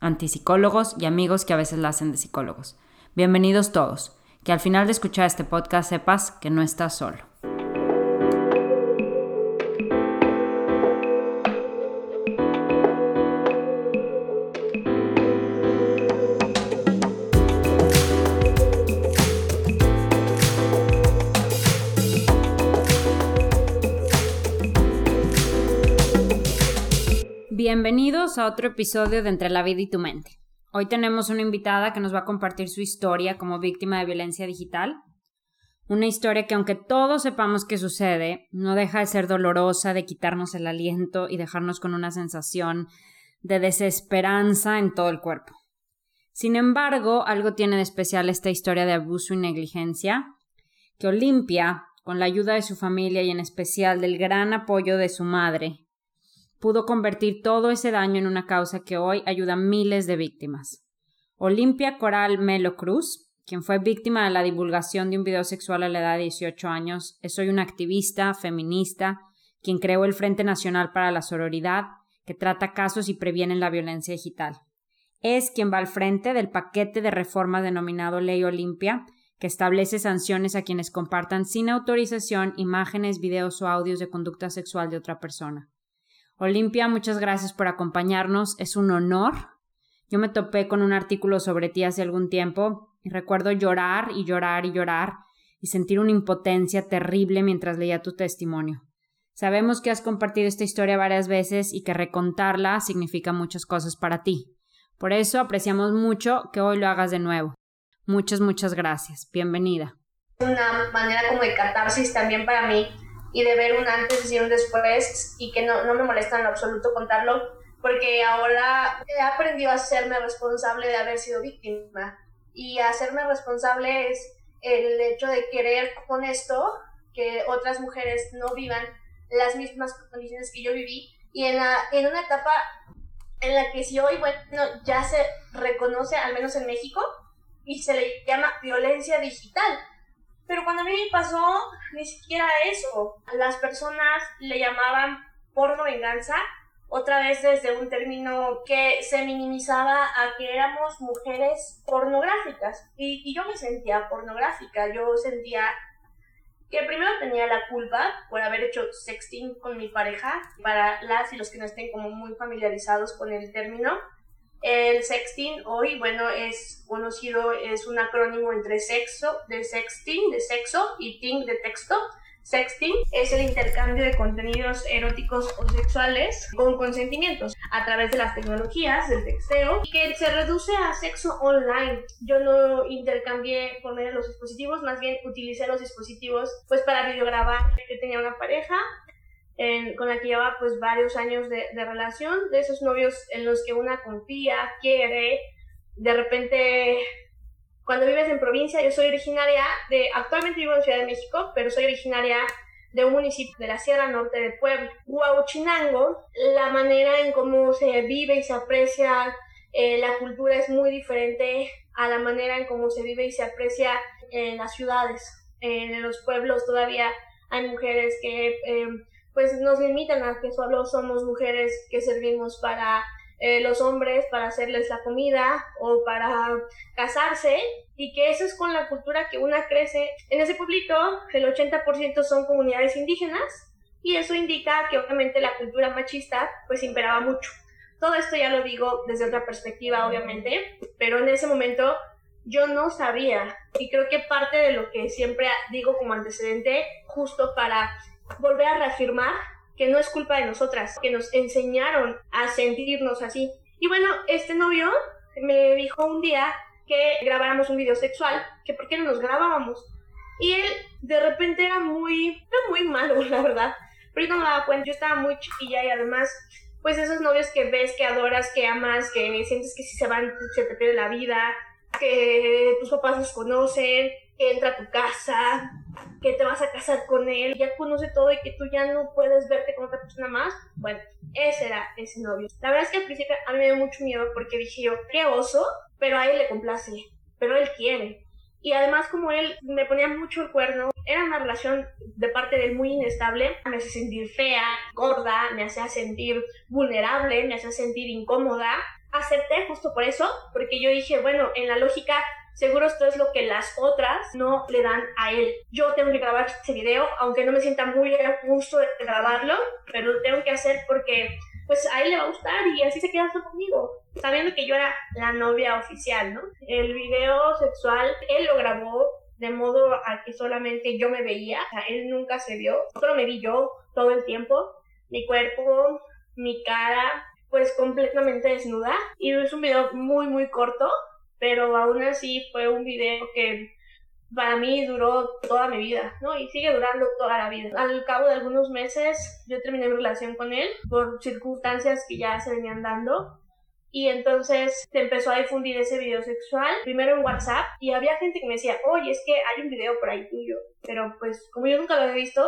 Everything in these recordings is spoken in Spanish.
antipsicólogos y amigos que a veces la hacen de psicólogos. Bienvenidos todos. Que al final de escuchar este podcast sepas que no estás solo. Bienvenidos a otro episodio de Entre la vida y tu mente. Hoy tenemos una invitada que nos va a compartir su historia como víctima de violencia digital. Una historia que aunque todos sepamos que sucede, no deja de ser dolorosa, de quitarnos el aliento y dejarnos con una sensación de desesperanza en todo el cuerpo. Sin embargo, algo tiene de especial esta historia de abuso y negligencia, que Olimpia, con la ayuda de su familia y en especial del gran apoyo de su madre, pudo convertir todo ese daño en una causa que hoy ayuda a miles de víctimas. Olimpia Coral Melo Cruz, quien fue víctima de la divulgación de un video sexual a la edad de 18 años, es hoy una activista feminista, quien creó el Frente Nacional para la Sororidad, que trata casos y previene la violencia digital. Es quien va al frente del paquete de reforma denominado Ley Olimpia, que establece sanciones a quienes compartan sin autorización imágenes, videos o audios de conducta sexual de otra persona. Olimpia, muchas gracias por acompañarnos. Es un honor. Yo me topé con un artículo sobre ti hace algún tiempo y recuerdo llorar y llorar y llorar y sentir una impotencia terrible mientras leía tu testimonio. Sabemos que has compartido esta historia varias veces y que recontarla significa muchas cosas para ti. Por eso apreciamos mucho que hoy lo hagas de nuevo. Muchas, muchas gracias. Bienvenida. Una manera como de catarsis también para mí y de ver un antes y un después y que no, no me molesta en lo absoluto contarlo porque ahora he aprendido a hacerme responsable de haber sido víctima. Y hacerme responsable es el hecho de querer con esto que otras mujeres no vivan las mismas condiciones que yo viví. Y en, la, en una etapa en la que si hoy, bueno, ya se reconoce, al menos en México, y se le llama violencia digital, pero cuando a mí me pasó, ni siquiera eso. Las personas le llamaban porno venganza, otra vez desde un término que se minimizaba a que éramos mujeres pornográficas. Y, y yo me sentía pornográfica, yo sentía que primero tenía la culpa por haber hecho sexting con mi pareja, para las y los que no estén como muy familiarizados con el término, el sexting hoy, bueno, es conocido, es un acrónimo entre sexo, de sexting, de sexo, y ting, de texto. Sexting es el intercambio de contenidos eróticos o sexuales con consentimientos a través de las tecnologías del texteo que se reduce a sexo online. Yo no intercambié por los dispositivos, más bien utilicé los dispositivos pues para videograbar. Yo tenía una pareja con la que lleva pues varios años de, de, relación, de esos novios en los que una confía, quiere, de repente, cuando vives en provincia, yo soy originaria de, actualmente vivo en Ciudad de México, pero soy originaria de un municipio de la Sierra Norte de Puebla, Huauchinango, la manera en cómo se vive y se aprecia eh, la cultura es muy diferente a la manera en cómo se vive y se aprecia en las ciudades. En los pueblos todavía hay mujeres que eh, pues nos limitan a que solo somos mujeres que servimos para eh, los hombres, para hacerles la comida o para casarse y que eso es con la cultura que una crece. En ese pueblito el 80% son comunidades indígenas y eso indica que obviamente la cultura machista pues imperaba mucho. Todo esto ya lo digo desde otra perspectiva, obviamente, pero en ese momento yo no sabía y creo que parte de lo que siempre digo como antecedente, justo para volver a reafirmar que no es culpa de nosotras, que nos enseñaron a sentirnos así. Y bueno, este novio me dijo un día que grabáramos un video sexual, que por qué no nos grabábamos. Y él de repente era muy, era muy malo, la verdad. Pero yo no me daba cuenta, yo estaba muy chiquilla y además, pues esos novios que ves, que adoras, que amas, que sientes que si se van se te pierde la vida, que tus papás los conocen, entra a tu casa, que te vas a casar con él, ya conoce todo y que tú ya no puedes verte con otra persona más. Bueno, ese era ese novio. La verdad es que al principio a mí me dio mucho miedo porque dije yo, qué oso, pero a él le complace, pero él quiere. Y además como él me ponía mucho el cuerno, era una relación de parte de él muy inestable, me hacía sentir fea, gorda, me hacía sentir vulnerable, me hacía sentir incómoda. Acepté justo por eso, porque yo dije, bueno, en la lógica seguro esto es lo que las otras no le dan a él. Yo tengo que grabar este video, aunque no me sienta muy a gusto de grabarlo, pero lo tengo que hacer porque pues a él le va a gustar y así se queda conmigo, sabiendo que yo era la novia oficial, ¿no? El video sexual, él lo grabó de modo a que solamente yo me veía, o sea, él nunca se vio, solo me vi yo todo el tiempo, mi cuerpo, mi cara, pues completamente desnuda y es un video muy muy corto, pero aún así fue un video que para mí duró toda mi vida, ¿no? Y sigue durando toda la vida. Al cabo de algunos meses yo terminé mi relación con él por circunstancias que ya se venían dando. Y entonces se empezó a difundir ese video sexual, primero en WhatsApp, y había gente que me decía, oye, es que hay un video por ahí tuyo. Pero pues como yo nunca lo había visto,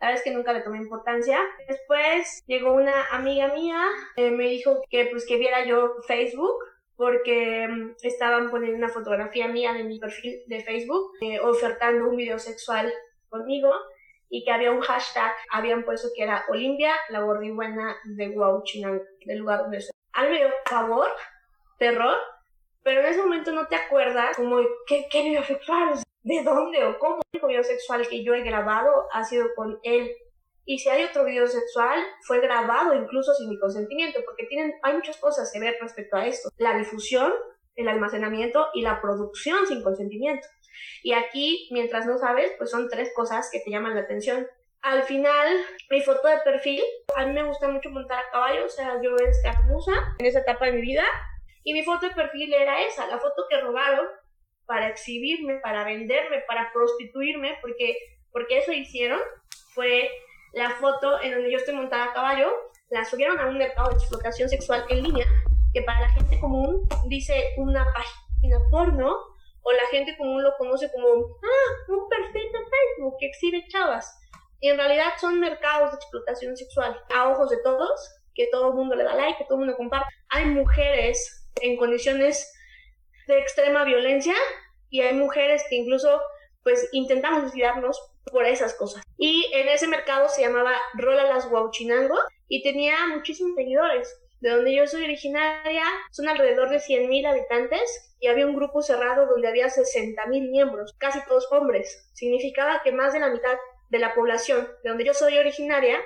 la verdad es que nunca le tomé importancia. Después llegó una amiga mía, eh, me dijo que pues que viera yo Facebook porque mm, estaban poniendo una fotografía mía en mi perfil de Facebook eh, ofertando un video sexual conmigo y que había un hashtag, habían puesto que era Olimpia, la gordibuena de Huauchinango, del lugar donde estoy. A mí me dio favor, terror, pero en ese momento no te acuerdas como qué, qué video sexual, de dónde o cómo. El único video sexual que yo he grabado ha sido con él y si hay otro video sexual, fue grabado incluso sin mi consentimiento, porque tienen, hay muchas cosas que ver respecto a esto. La difusión, el almacenamiento y la producción sin consentimiento. Y aquí, mientras no sabes, pues son tres cosas que te llaman la atención. Al final, mi foto de perfil, a mí me gusta mucho montar a caballo, o sea, yo es hermosa en esa etapa de mi vida. Y mi foto de perfil era esa, la foto que robaron para exhibirme, para venderme, para prostituirme, porque, porque eso hicieron, fue la foto en donde yo estoy montada a caballo, la subieron a un mercado de explotación sexual en línea, que para la gente común dice una página porno, o la gente común lo conoce como, ah, un perfil de Facebook que exhibe chavas. Y en realidad son mercados de explotación sexual, a ojos de todos, que todo el mundo le da like, que todo el mundo comparte. Hay mujeres en condiciones de extrema violencia y hay mujeres que incluso pues intentamos suicidarnos por esas cosas. Y en ese mercado se llamaba Rola las Huauchinango y tenía muchísimos seguidores. De donde yo soy originaria son alrededor de 100.000 habitantes y había un grupo cerrado donde había 60.000 miembros, casi todos hombres. Significaba que más de la mitad de la población de donde yo soy originaria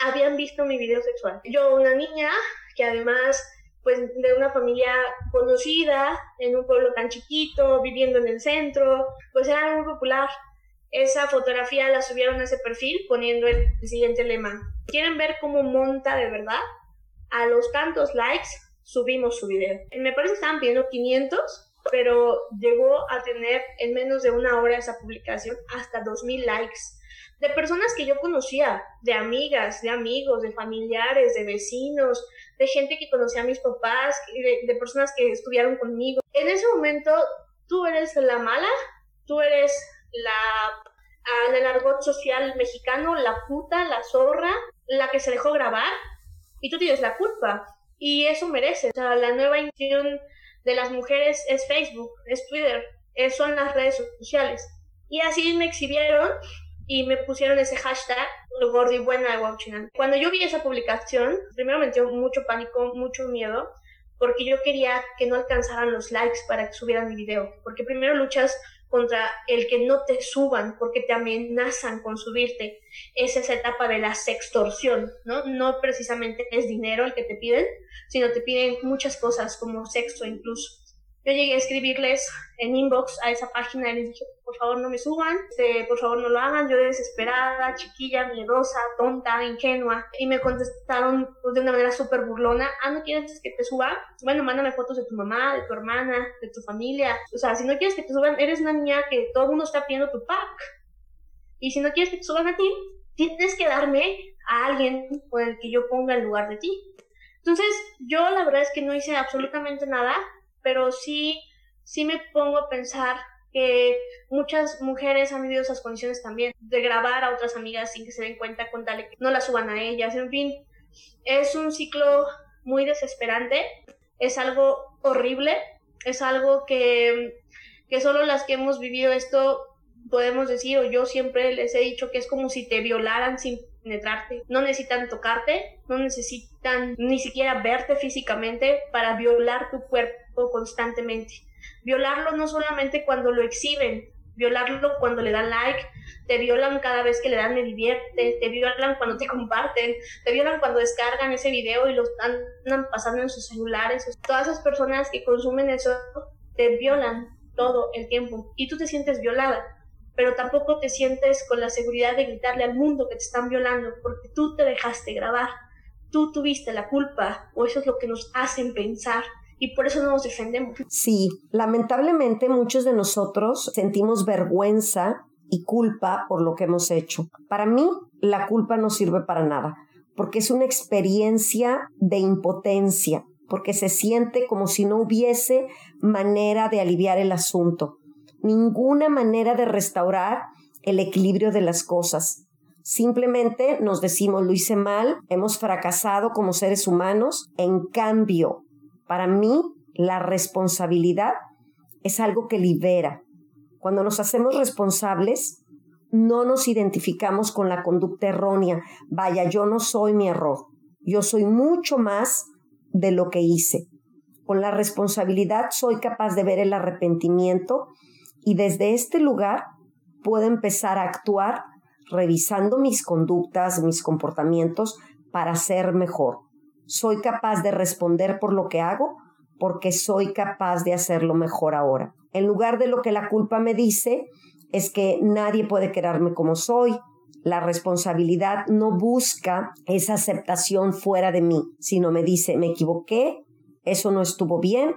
habían visto mi video sexual. Yo, una niña que además pues de una familia conocida en un pueblo tan chiquito, viviendo en el centro, pues era muy popular esa fotografía la subieron a ese perfil poniendo el siguiente lema. ¿Quieren ver cómo monta de verdad? A los tantos likes subimos su video. Me parece que estaban pidiendo 500, pero llegó a tener en menos de una hora esa publicación hasta 2000 likes. De personas que yo conocía, de amigas, de amigos, de familiares, de vecinos, de gente que conocía a mis papás, de, personas que estudiaron conmigo. En ese momento, tú eres la mala, tú eres la, en el argot social mexicano, la puta, la zorra, la que se dejó grabar, y tú tienes la culpa. Y eso merece. O sea, la nueva intención de las mujeres es Facebook, es Twitter, son las redes sociales. Y así me exhibieron y me pusieron ese hashtag, gordi buena de Cuando yo vi esa publicación, primero me dio mucho pánico, mucho miedo, porque yo quería que no alcanzaran los likes para que subieran mi video, porque primero luchas contra el que no te suban porque te amenazan con subirte. Es esa etapa de la sextorsión, ¿no? No precisamente es dinero el que te piden, sino te piden muchas cosas como sexo incluso. Yo llegué a escribirles en inbox a esa página y les dije, por favor no me suban, este, por favor no lo hagan, yo desesperada, chiquilla, miedosa, tonta, ingenua. Y me contestaron pues, de una manera súper burlona, ah, ¿no quieres que te suba? Bueno, mándame fotos de tu mamá, de tu hermana, de tu familia. O sea, si no quieres que te suban, eres una niña que todo el mundo está pidiendo tu pack. Y si no quieres que te suban a ti, tienes que darme a alguien por el que yo ponga en lugar de ti. Entonces, yo la verdad es que no hice absolutamente nada pero sí, sí me pongo a pensar que muchas mujeres han vivido esas condiciones también, de grabar a otras amigas sin que se den cuenta, con tal que no las suban a ellas, en fin, es un ciclo muy desesperante, es algo horrible, es algo que, que solo las que hemos vivido esto podemos decir, o yo siempre les he dicho que es como si te violaran sin penetrarte. No necesitan tocarte, no necesitan ni siquiera verte físicamente para violar tu cuerpo constantemente. Violarlo no solamente cuando lo exhiben, violarlo cuando le dan like, te violan cada vez que le dan me divierte, te violan cuando te comparten, te violan cuando descargan ese video y lo andan pasando en sus celulares. Todas esas personas que consumen eso te violan todo el tiempo y tú te sientes violada pero tampoco te sientes con la seguridad de gritarle al mundo que te están violando porque tú te dejaste grabar, tú tuviste la culpa o eso es lo que nos hacen pensar y por eso no nos defendemos. Sí, lamentablemente muchos de nosotros sentimos vergüenza y culpa por lo que hemos hecho. Para mí, la culpa no sirve para nada, porque es una experiencia de impotencia, porque se siente como si no hubiese manera de aliviar el asunto ninguna manera de restaurar el equilibrio de las cosas. Simplemente nos decimos, lo hice mal, hemos fracasado como seres humanos. En cambio, para mí, la responsabilidad es algo que libera. Cuando nos hacemos responsables, no nos identificamos con la conducta errónea. Vaya, yo no soy mi error. Yo soy mucho más de lo que hice. Con la responsabilidad soy capaz de ver el arrepentimiento y desde este lugar puedo empezar a actuar revisando mis conductas, mis comportamientos para ser mejor. Soy capaz de responder por lo que hago porque soy capaz de hacerlo mejor ahora. En lugar de lo que la culpa me dice, es que nadie puede quererme como soy. La responsabilidad no busca esa aceptación fuera de mí, sino me dice, me equivoqué, eso no estuvo bien,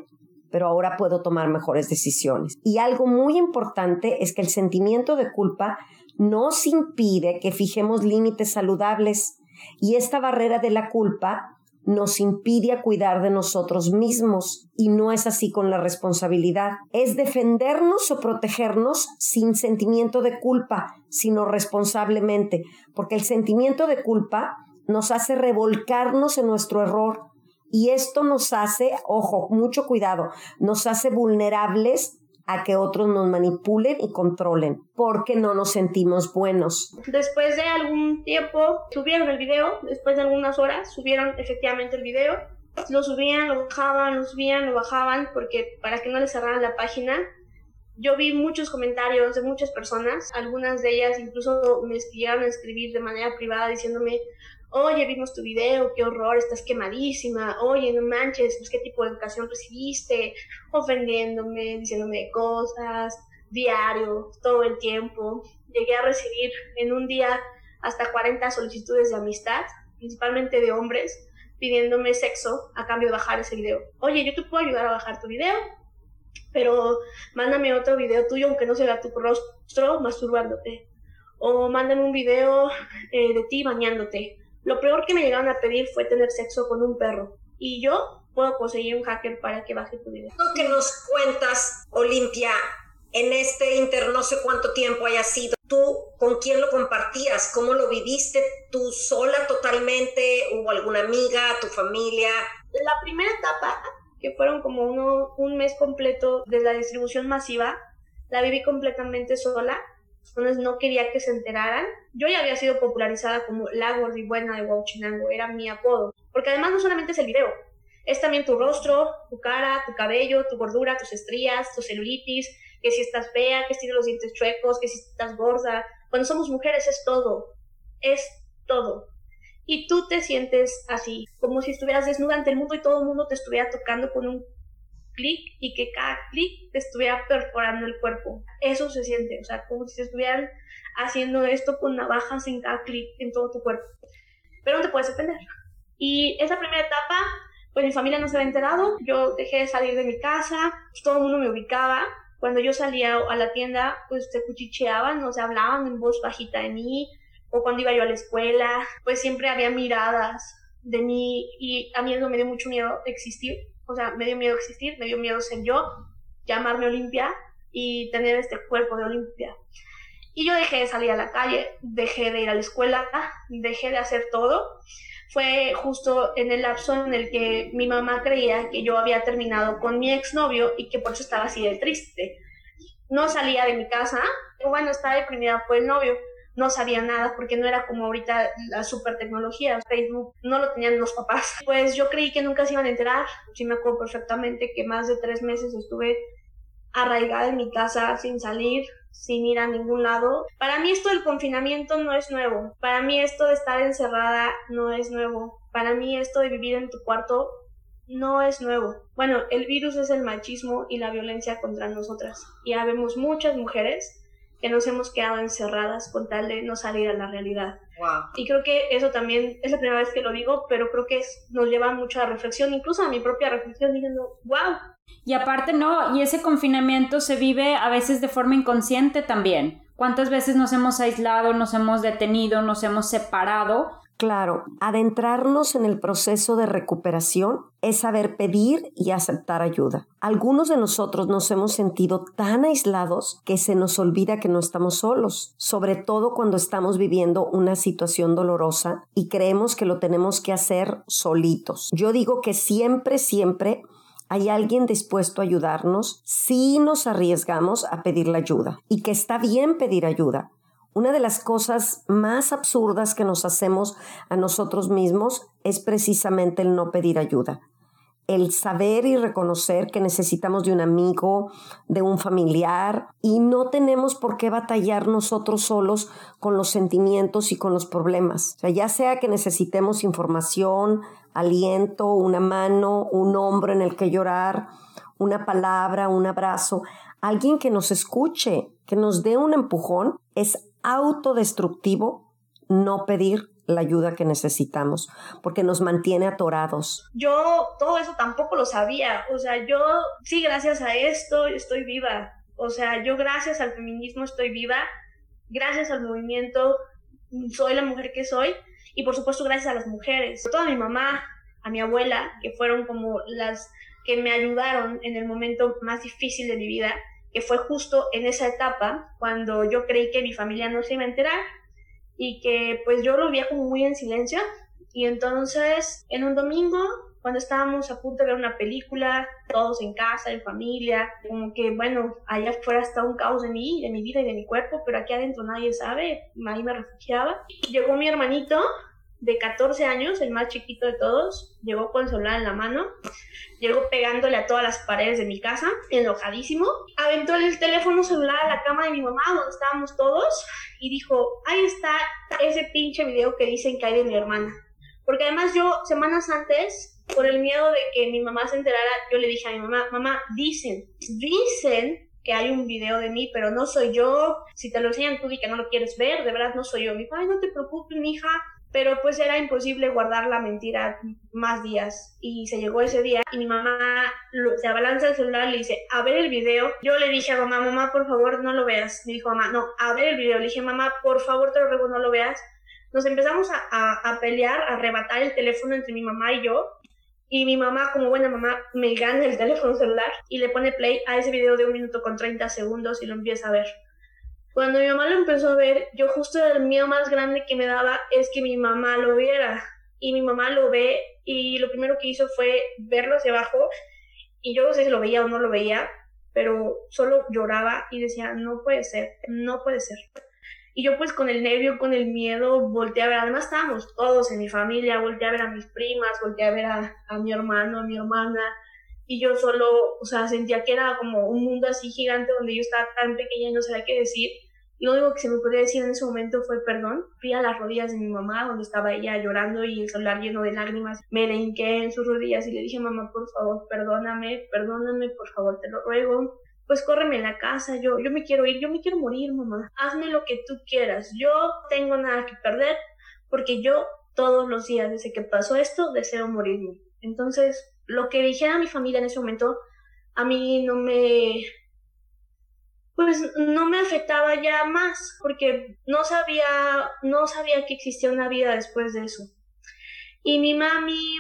pero ahora puedo tomar mejores decisiones. Y algo muy importante es que el sentimiento de culpa nos impide que fijemos límites saludables y esta barrera de la culpa nos impide cuidar de nosotros mismos y no es así con la responsabilidad. Es defendernos o protegernos sin sentimiento de culpa, sino responsablemente, porque el sentimiento de culpa nos hace revolcarnos en nuestro error, y esto nos hace, ojo, mucho cuidado, nos hace vulnerables a que otros nos manipulen y controlen, porque no nos sentimos buenos. Después de algún tiempo, subieron el video, después de algunas horas, subieron efectivamente el video, lo subían, lo bajaban, lo subían, lo bajaban, porque para que no les cerraran la página, yo vi muchos comentarios de muchas personas, algunas de ellas incluso me llegaron a escribir de manera privada diciéndome, oye, vimos tu video, qué horror, estás quemadísima, oye, no manches, pues, qué tipo de educación recibiste, ofendiéndome, diciéndome cosas, diario, todo el tiempo. Llegué a recibir en un día hasta 40 solicitudes de amistad, principalmente de hombres, pidiéndome sexo a cambio de bajar ese video. Oye, yo te puedo ayudar a bajar tu video, pero mándame otro video tuyo aunque no sea tu rostro masturbándote. O mándame un video eh, de ti bañándote lo peor que me llegaron a pedir fue tener sexo con un perro. Y yo puedo conseguir un hacker para que baje tu video. Lo que nos cuentas, Olimpia, en este inter no sé cuánto tiempo haya sido, ¿tú con quién lo compartías? ¿Cómo lo viviste? ¿Tú sola totalmente? ¿Hubo alguna amiga, tu familia? La primera etapa, que fueron como uno, un mes completo de la distribución masiva, la viví completamente sola entonces no quería que se enteraran. Yo ya había sido popularizada como la gordibuena de Huachinango, era mi apodo. Porque además no solamente es el video, es también tu rostro, tu cara, tu cabello, tu gordura, tus estrías, tu celulitis, que si estás fea, que si tienes los dientes chuecos, que si estás gorda. Cuando somos mujeres es todo, es todo. Y tú te sientes así, como si estuvieras desnuda ante el mundo y todo el mundo te estuviera tocando con un clic y que cada clic te estuviera perforando el cuerpo. Eso se siente, o sea, como si estuvieran haciendo esto con navajas en cada clic en todo tu cuerpo. Pero no te puedes defender. Y esa primera etapa, pues mi familia no se había enterado, yo dejé de salir de mi casa, pues todo el mundo me ubicaba. Cuando yo salía a la tienda, pues se cuchicheaban, no se hablaban en voz bajita de mí, o cuando iba yo a la escuela, pues siempre había miradas de mí y a mí eso me dio mucho miedo existir o sea, me dio miedo existir, me dio miedo ser yo, llamarme Olimpia y tener este cuerpo de Olimpia. Y yo dejé de salir a la calle, dejé de ir a la escuela, dejé de hacer todo. Fue justo en el lapso en el que mi mamá creía que yo había terminado con mi exnovio y que por eso estaba así de triste. No salía de mi casa, bueno, estaba deprimida por el novio no sabía nada porque no era como ahorita la super tecnología, Facebook no lo tenían los papás. Pues yo creí que nunca se iban a enterar. Sí me acuerdo perfectamente que más de tres meses estuve arraigada en mi casa sin salir, sin ir a ningún lado. Para mí esto del confinamiento no es nuevo. Para mí esto de estar encerrada no es nuevo. Para mí esto de vivir en tu cuarto no es nuevo. Bueno, el virus es el machismo y la violencia contra nosotras. Y habemos muchas mujeres que nos hemos quedado encerradas con tal de no salir a la realidad. Y creo que eso también es la primera vez que lo digo, pero creo que nos lleva mucho a reflexión, incluso a mi propia reflexión, diciendo, wow. Y aparte, no, y ese confinamiento se vive a veces de forma inconsciente también. ¿Cuántas veces nos hemos aislado, nos hemos detenido, nos hemos separado Claro, adentrarnos en el proceso de recuperación es saber pedir y aceptar ayuda. Algunos de nosotros nos hemos sentido tan aislados que se nos olvida que no estamos solos, sobre todo cuando estamos viviendo una situación dolorosa y creemos que lo tenemos que hacer solitos. Yo digo que siempre, siempre hay alguien dispuesto a ayudarnos si nos arriesgamos a pedir la ayuda y que está bien pedir ayuda una de las cosas más absurdas que nos hacemos a nosotros mismos es precisamente el no pedir ayuda. El saber y reconocer que necesitamos de un amigo, de un familiar, y no tenemos por qué batallar nosotros solos con los sentimientos y con los problemas. O sea, ya sea que necesitemos información, aliento, una mano, un hombro en el que llorar, una palabra, un abrazo, alguien que nos escuche, que nos dé un empujón, es autodestructivo no pedir la ayuda que necesitamos, porque nos mantiene atorados. Yo todo eso tampoco lo sabía, o sea, yo sí, gracias a esto estoy viva, o sea, yo gracias al feminismo estoy viva, gracias al movimiento soy la mujer que soy. Y por supuesto gracias a las mujeres, toda mi mamá, a mi abuela, que fueron como las que me ayudaron en el momento más difícil de mi vida que fue justo en esa etapa cuando yo creí que mi familia no se iba a enterar y que pues yo lo veía como muy en silencio. Y entonces en un domingo, cuando estábamos a punto de ver una película, todos en casa, en familia, como que bueno, allá afuera está un caos de mí, de mi vida y de mi cuerpo, pero aquí adentro nadie sabe, ahí me refugiaba. Llegó mi hermanito de 14 años, el más chiquito de todos, llegó con el celular en la mano, llegó pegándole a todas las paredes de mi casa, enojadísimo, aventó el teléfono celular a la cama de mi mamá, donde estábamos todos, y dijo, ahí está ese pinche video que dicen que hay de mi hermana. Porque además yo, semanas antes, por el miedo de que mi mamá se enterara, yo le dije a mi mamá, mamá, dicen, dicen que hay un video de mí, pero no soy yo. Si te lo enseñan tú y que no lo quieres ver, de verdad no soy yo. Mi ay, no te preocupes, mi hija, pero pues era imposible guardar la mentira más días. Y se llegó ese día y mi mamá se abalanza el celular y le dice a ver el video yo le dije a mamá mamá por favor no lo veas me dijo mamá no a ver el video le dije mamá por favor te lo ruego no lo veas nos empezamos a, a, pelear a arrebatar el teléfono entre mi mamá y yo. Y mi mamá como buena mamá me gana el teléfono celular y le pone play a ese video de un minuto con 30 segundos y lo empieza a ver cuando mi mamá lo empezó a ver, yo justo el miedo más grande que me daba es que mi mamá lo viera. Y mi mamá lo ve y lo primero que hizo fue verlo hacia abajo y yo no sé si lo veía o no lo veía, pero solo lloraba y decía, no puede ser, no puede ser. Y yo pues con el nervio, con el miedo, volteé a ver, además estábamos todos en mi familia, volteé a ver a mis primas, volteé a ver a, a mi hermano, a mi hermana, y yo solo, o sea, sentía que era como un mundo así gigante donde yo estaba tan pequeña y no sabía qué decir. Y lo único que se me podía decir en ese momento fue perdón. Fui a las rodillas de mi mamá, donde estaba ella llorando y el celular lleno de lágrimas. Me le hinqué en sus rodillas y le dije, mamá, por favor, perdóname, perdóname, por favor, te lo ruego. Pues córreme en la casa, yo, yo me quiero ir, yo me quiero morir, mamá. Hazme lo que tú quieras. Yo tengo nada que perder porque yo todos los días desde que pasó esto deseo morirme. Entonces, lo que dijera mi familia en ese momento, a mí no me, pues no me afectaba ya más, porque no sabía, no sabía que existía una vida después de eso. Y mi mami,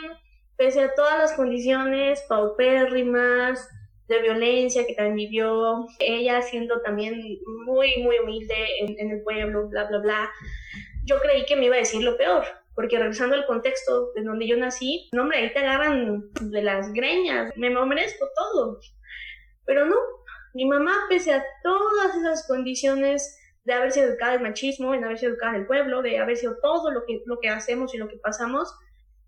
pese a todas las condiciones paupérrimas, de violencia que también vivió, ella siendo también muy, muy humilde en, en el pueblo, bla, bla, bla, yo creí que me iba a decir lo peor, porque regresando al contexto de donde yo nací, no, hombre, ahí te agarran de las greñas, me merezco todo. Pero no, mi mamá, pese a todas esas condiciones de haber sido educada en machismo, en haber sido educada en el pueblo, de haber sido todo lo que, lo que hacemos y lo que pasamos,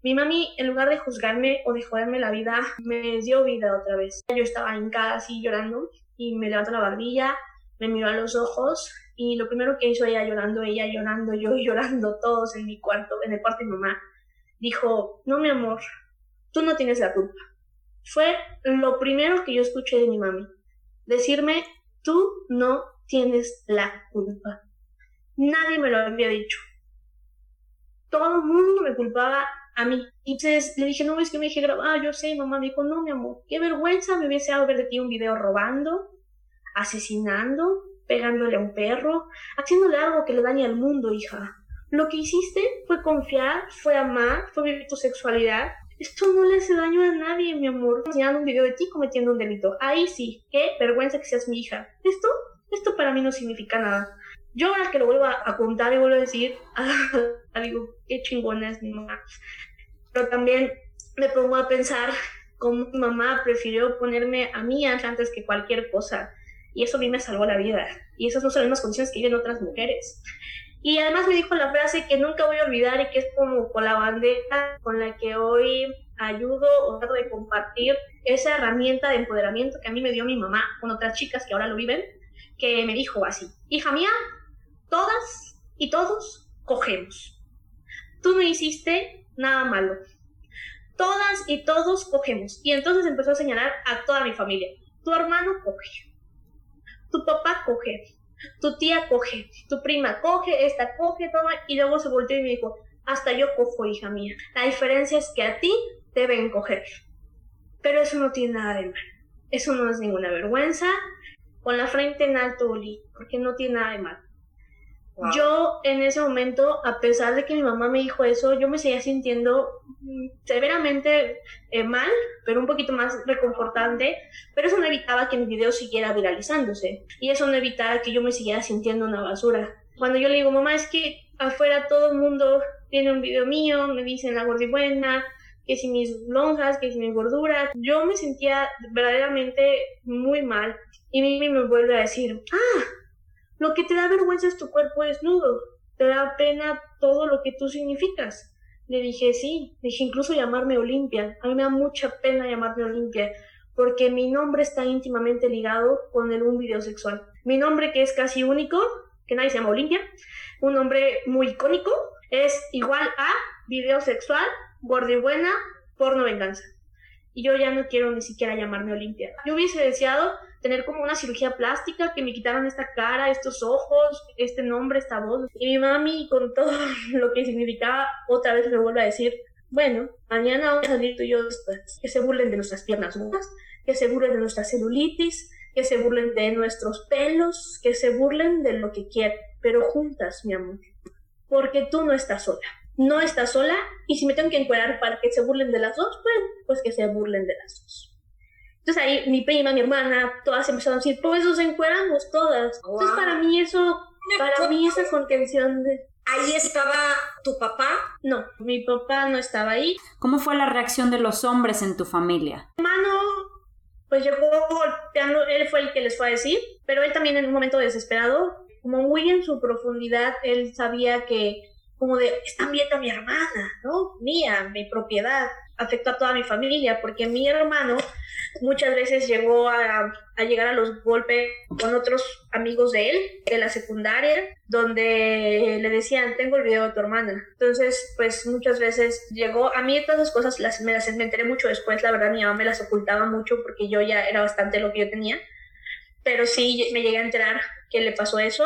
mi mami, en lugar de juzgarme o de joderme la vida, me dio vida otra vez. Yo estaba hincada así llorando y me levantó la barbilla, me miró a los ojos y lo primero que hizo ella llorando, ella llorando, yo llorando, todos en mi cuarto, en el cuarto de mi mamá, dijo, no mi amor, tú no tienes la culpa. Fue lo primero que yo escuché de mi mami, decirme, tú no tienes la culpa. Nadie me lo había dicho. Todo el mundo me culpaba a mí. Y entonces le dije, no, es que me dije grabar, yo sé, mamá me dijo, no, mi amor, qué vergüenza me hubiese dado ver de ti un video robando, asesinando, pegándole a un perro, haciéndole algo que le dañe al mundo, hija. Lo que hiciste fue confiar, fue amar, fue vivir tu sexualidad. Esto no le hace daño a nadie, mi amor. Enseñando un video de ti cometiendo un delito. Ahí sí, qué vergüenza que seas mi hija. Esto, esto para mí no significa nada. Yo ahora que lo vuelvo a, contar y vuelvo a decir, ah, digo, qué chingona es mi mamá. Pero también me pongo a pensar cómo mi mamá prefirió ponerme a mí antes que cualquier cosa y eso a mí me salvó la vida. Y esas no son las mismas condiciones que viven otras mujeres. Y además me dijo la frase que nunca voy a olvidar y que es como con la bandeja con la que hoy ayudo o trato de compartir esa herramienta de empoderamiento que a mí me dio mi mamá con otras chicas que ahora lo viven, que me dijo así, hija mía, todas y todos cogemos. Tú no hiciste nada malo. Todas y todos cogemos. Y entonces empezó a señalar a toda mi familia. Tu hermano coge, tu papá coge, tu tía coge, tu prima coge, esta coge, toma, y luego se volteó y me dijo, hasta yo cojo, hija mía. La diferencia es que a ti deben coger. Pero eso no tiene nada de mal. Eso no es ninguna vergüenza. Con la frente en alto, Oli, porque no tiene nada de Yo en ese momento, a pesar de que mi mamá me dijo eso, yo me seguía sintiendo mm, severamente eh, mal, pero un poquito más reconfortante, pero eso no evitaba que mi video siguiera viralizándose. Y eso no evitaba que yo me siguiera sintiendo una basura. Cuando yo le digo, mamá, es que afuera todo el mundo tiene un video mío, me dicen la gordibuena, que si mis lonjas, que si mi gordura, yo me sentía verdaderamente muy mal. Y mi me vuelve a decir, ah, lo que te da vergüenza es tu cuerpo desnudo. Te da pena todo lo que tú significas. Le dije, sí. Dije, incluso llamarme Olimpia. A mí me da mucha pena llamarme Olimpia porque mi nombre está íntimamente ligado con el un video sexual. Mi nombre, que es casi único, que nadie se llama Olimpia, un nombre muy icónico, es igual a video sexual, gorda buena, porno venganza. Y yo ya no quiero ni siquiera llamarme Olimpia. Yo hubiese deseado tener como una cirugía plástica, que me quitaran esta cara, estos ojos, este nombre, esta voz. Y mi mami, con todo lo que significaba, otra vez me vuelve a decir, bueno, mañana vamos a salir tú y yo que se burlen de nuestras piernas que se burlen de nuestra celulitis, que se burlen de nuestros pelos, que se burlen de lo que quieran, pero juntas, mi amor, porque tú no estás sola. No estás sola y si me tengo que encuadrar para que se burlen de las dos, pues, pues que se burlen de las dos. Entonces ahí mi prima, mi hermana, todas empezaron a decir, pues nos encueramos todas. Entonces para mí eso, para mí esa contención de... ¿Ahí estaba tu papá? No, mi papá no estaba ahí. ¿Cómo fue la reacción de los hombres en tu familia? Hermano, pues llegó golpeando, él fue el que les fue a decir, pero él también en un momento desesperado, como muy en su profundidad, él sabía que como de, están viendo a mi hermana, ¿no? Mía, mi propiedad, afectó a toda mi familia, porque mi hermano muchas veces llegó a, a, llegar a los golpes con otros amigos de él, de la secundaria, donde le decían, tengo el video de tu hermana. Entonces, pues muchas veces llegó, a mí todas esas cosas las, me las enteré mucho después, la verdad mi mamá me las ocultaba mucho porque yo ya era bastante lo que yo tenía, pero sí me llegué a enterar que le pasó eso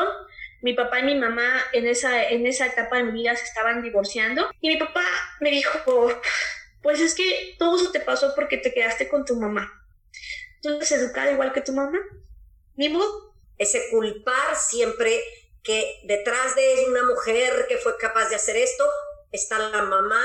mi papá y mi mamá en esa, en esa etapa de mi vida se estaban divorciando y mi papá me dijo, pues es que todo eso te pasó porque te quedaste con tu mamá. ¿Tú eres educada igual que tu mamá? Ni modo. Ese culpar siempre que detrás de una mujer que fue capaz de hacer esto está la mamá,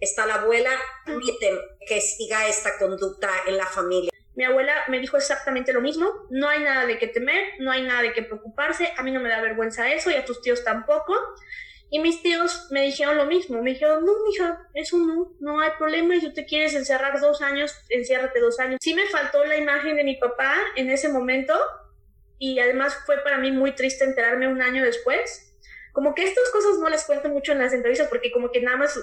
está la abuela, permiten que siga esta conducta en la familia. Mi abuela me dijo exactamente lo mismo, no hay nada de qué temer, no hay nada de qué preocuparse, a mí no me da vergüenza eso y a tus tíos tampoco. Y mis tíos me dijeron lo mismo, me dijeron, no, mija, eso no, no hay problema, si te quieres encerrar dos años, enciérrate dos años. Sí me faltó la imagen de mi papá en ese momento y además fue para mí muy triste enterarme un año después como que estas cosas no les cuento mucho en las entrevistas porque como que nada más,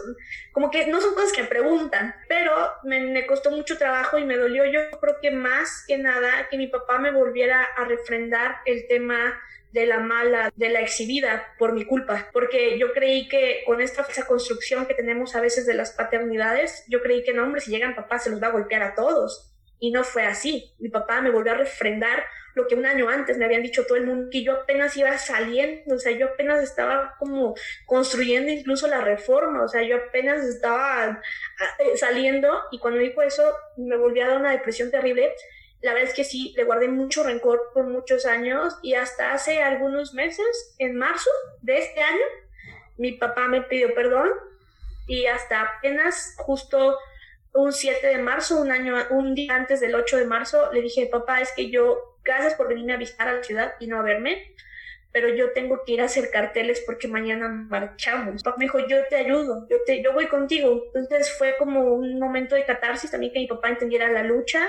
como que no son cosas que preguntan, pero me, me, costó mucho trabajo y me dolió yo creo que más que nada que mi papá me volviera a refrendar el tema de la mala, de la exhibida por mi culpa, porque yo creí que con esta esa construcción que tenemos a veces de las paternidades, yo creí que no, hombre, si llegan papás se los va a golpear a todos. Y no fue así. Mi papá me volvió a refrendar lo que un año antes me habían dicho todo el mundo, que yo apenas iba saliendo, o sea, yo apenas estaba como construyendo incluso la reforma, o sea, yo apenas estaba ah, eh, saliendo y cuando dijo eso me volvió a dar una depresión terrible. La verdad es que sí, le guardé mucho rencor por muchos años y hasta hace algunos meses, en marzo de este año, mi papá me pidió perdón y hasta apenas justo un 7 de marzo, un año, un día antes del 8 de marzo, le dije, papá, es que yo, gracias por venirme a visitar a la ciudad y no a verme, pero yo tengo que ir a hacer carteles porque mañana marchamos. Papá me dijo, yo te ayudo, yo, te, yo voy contigo. Entonces fue como un momento de catarsis también que mi papá entendiera la lucha,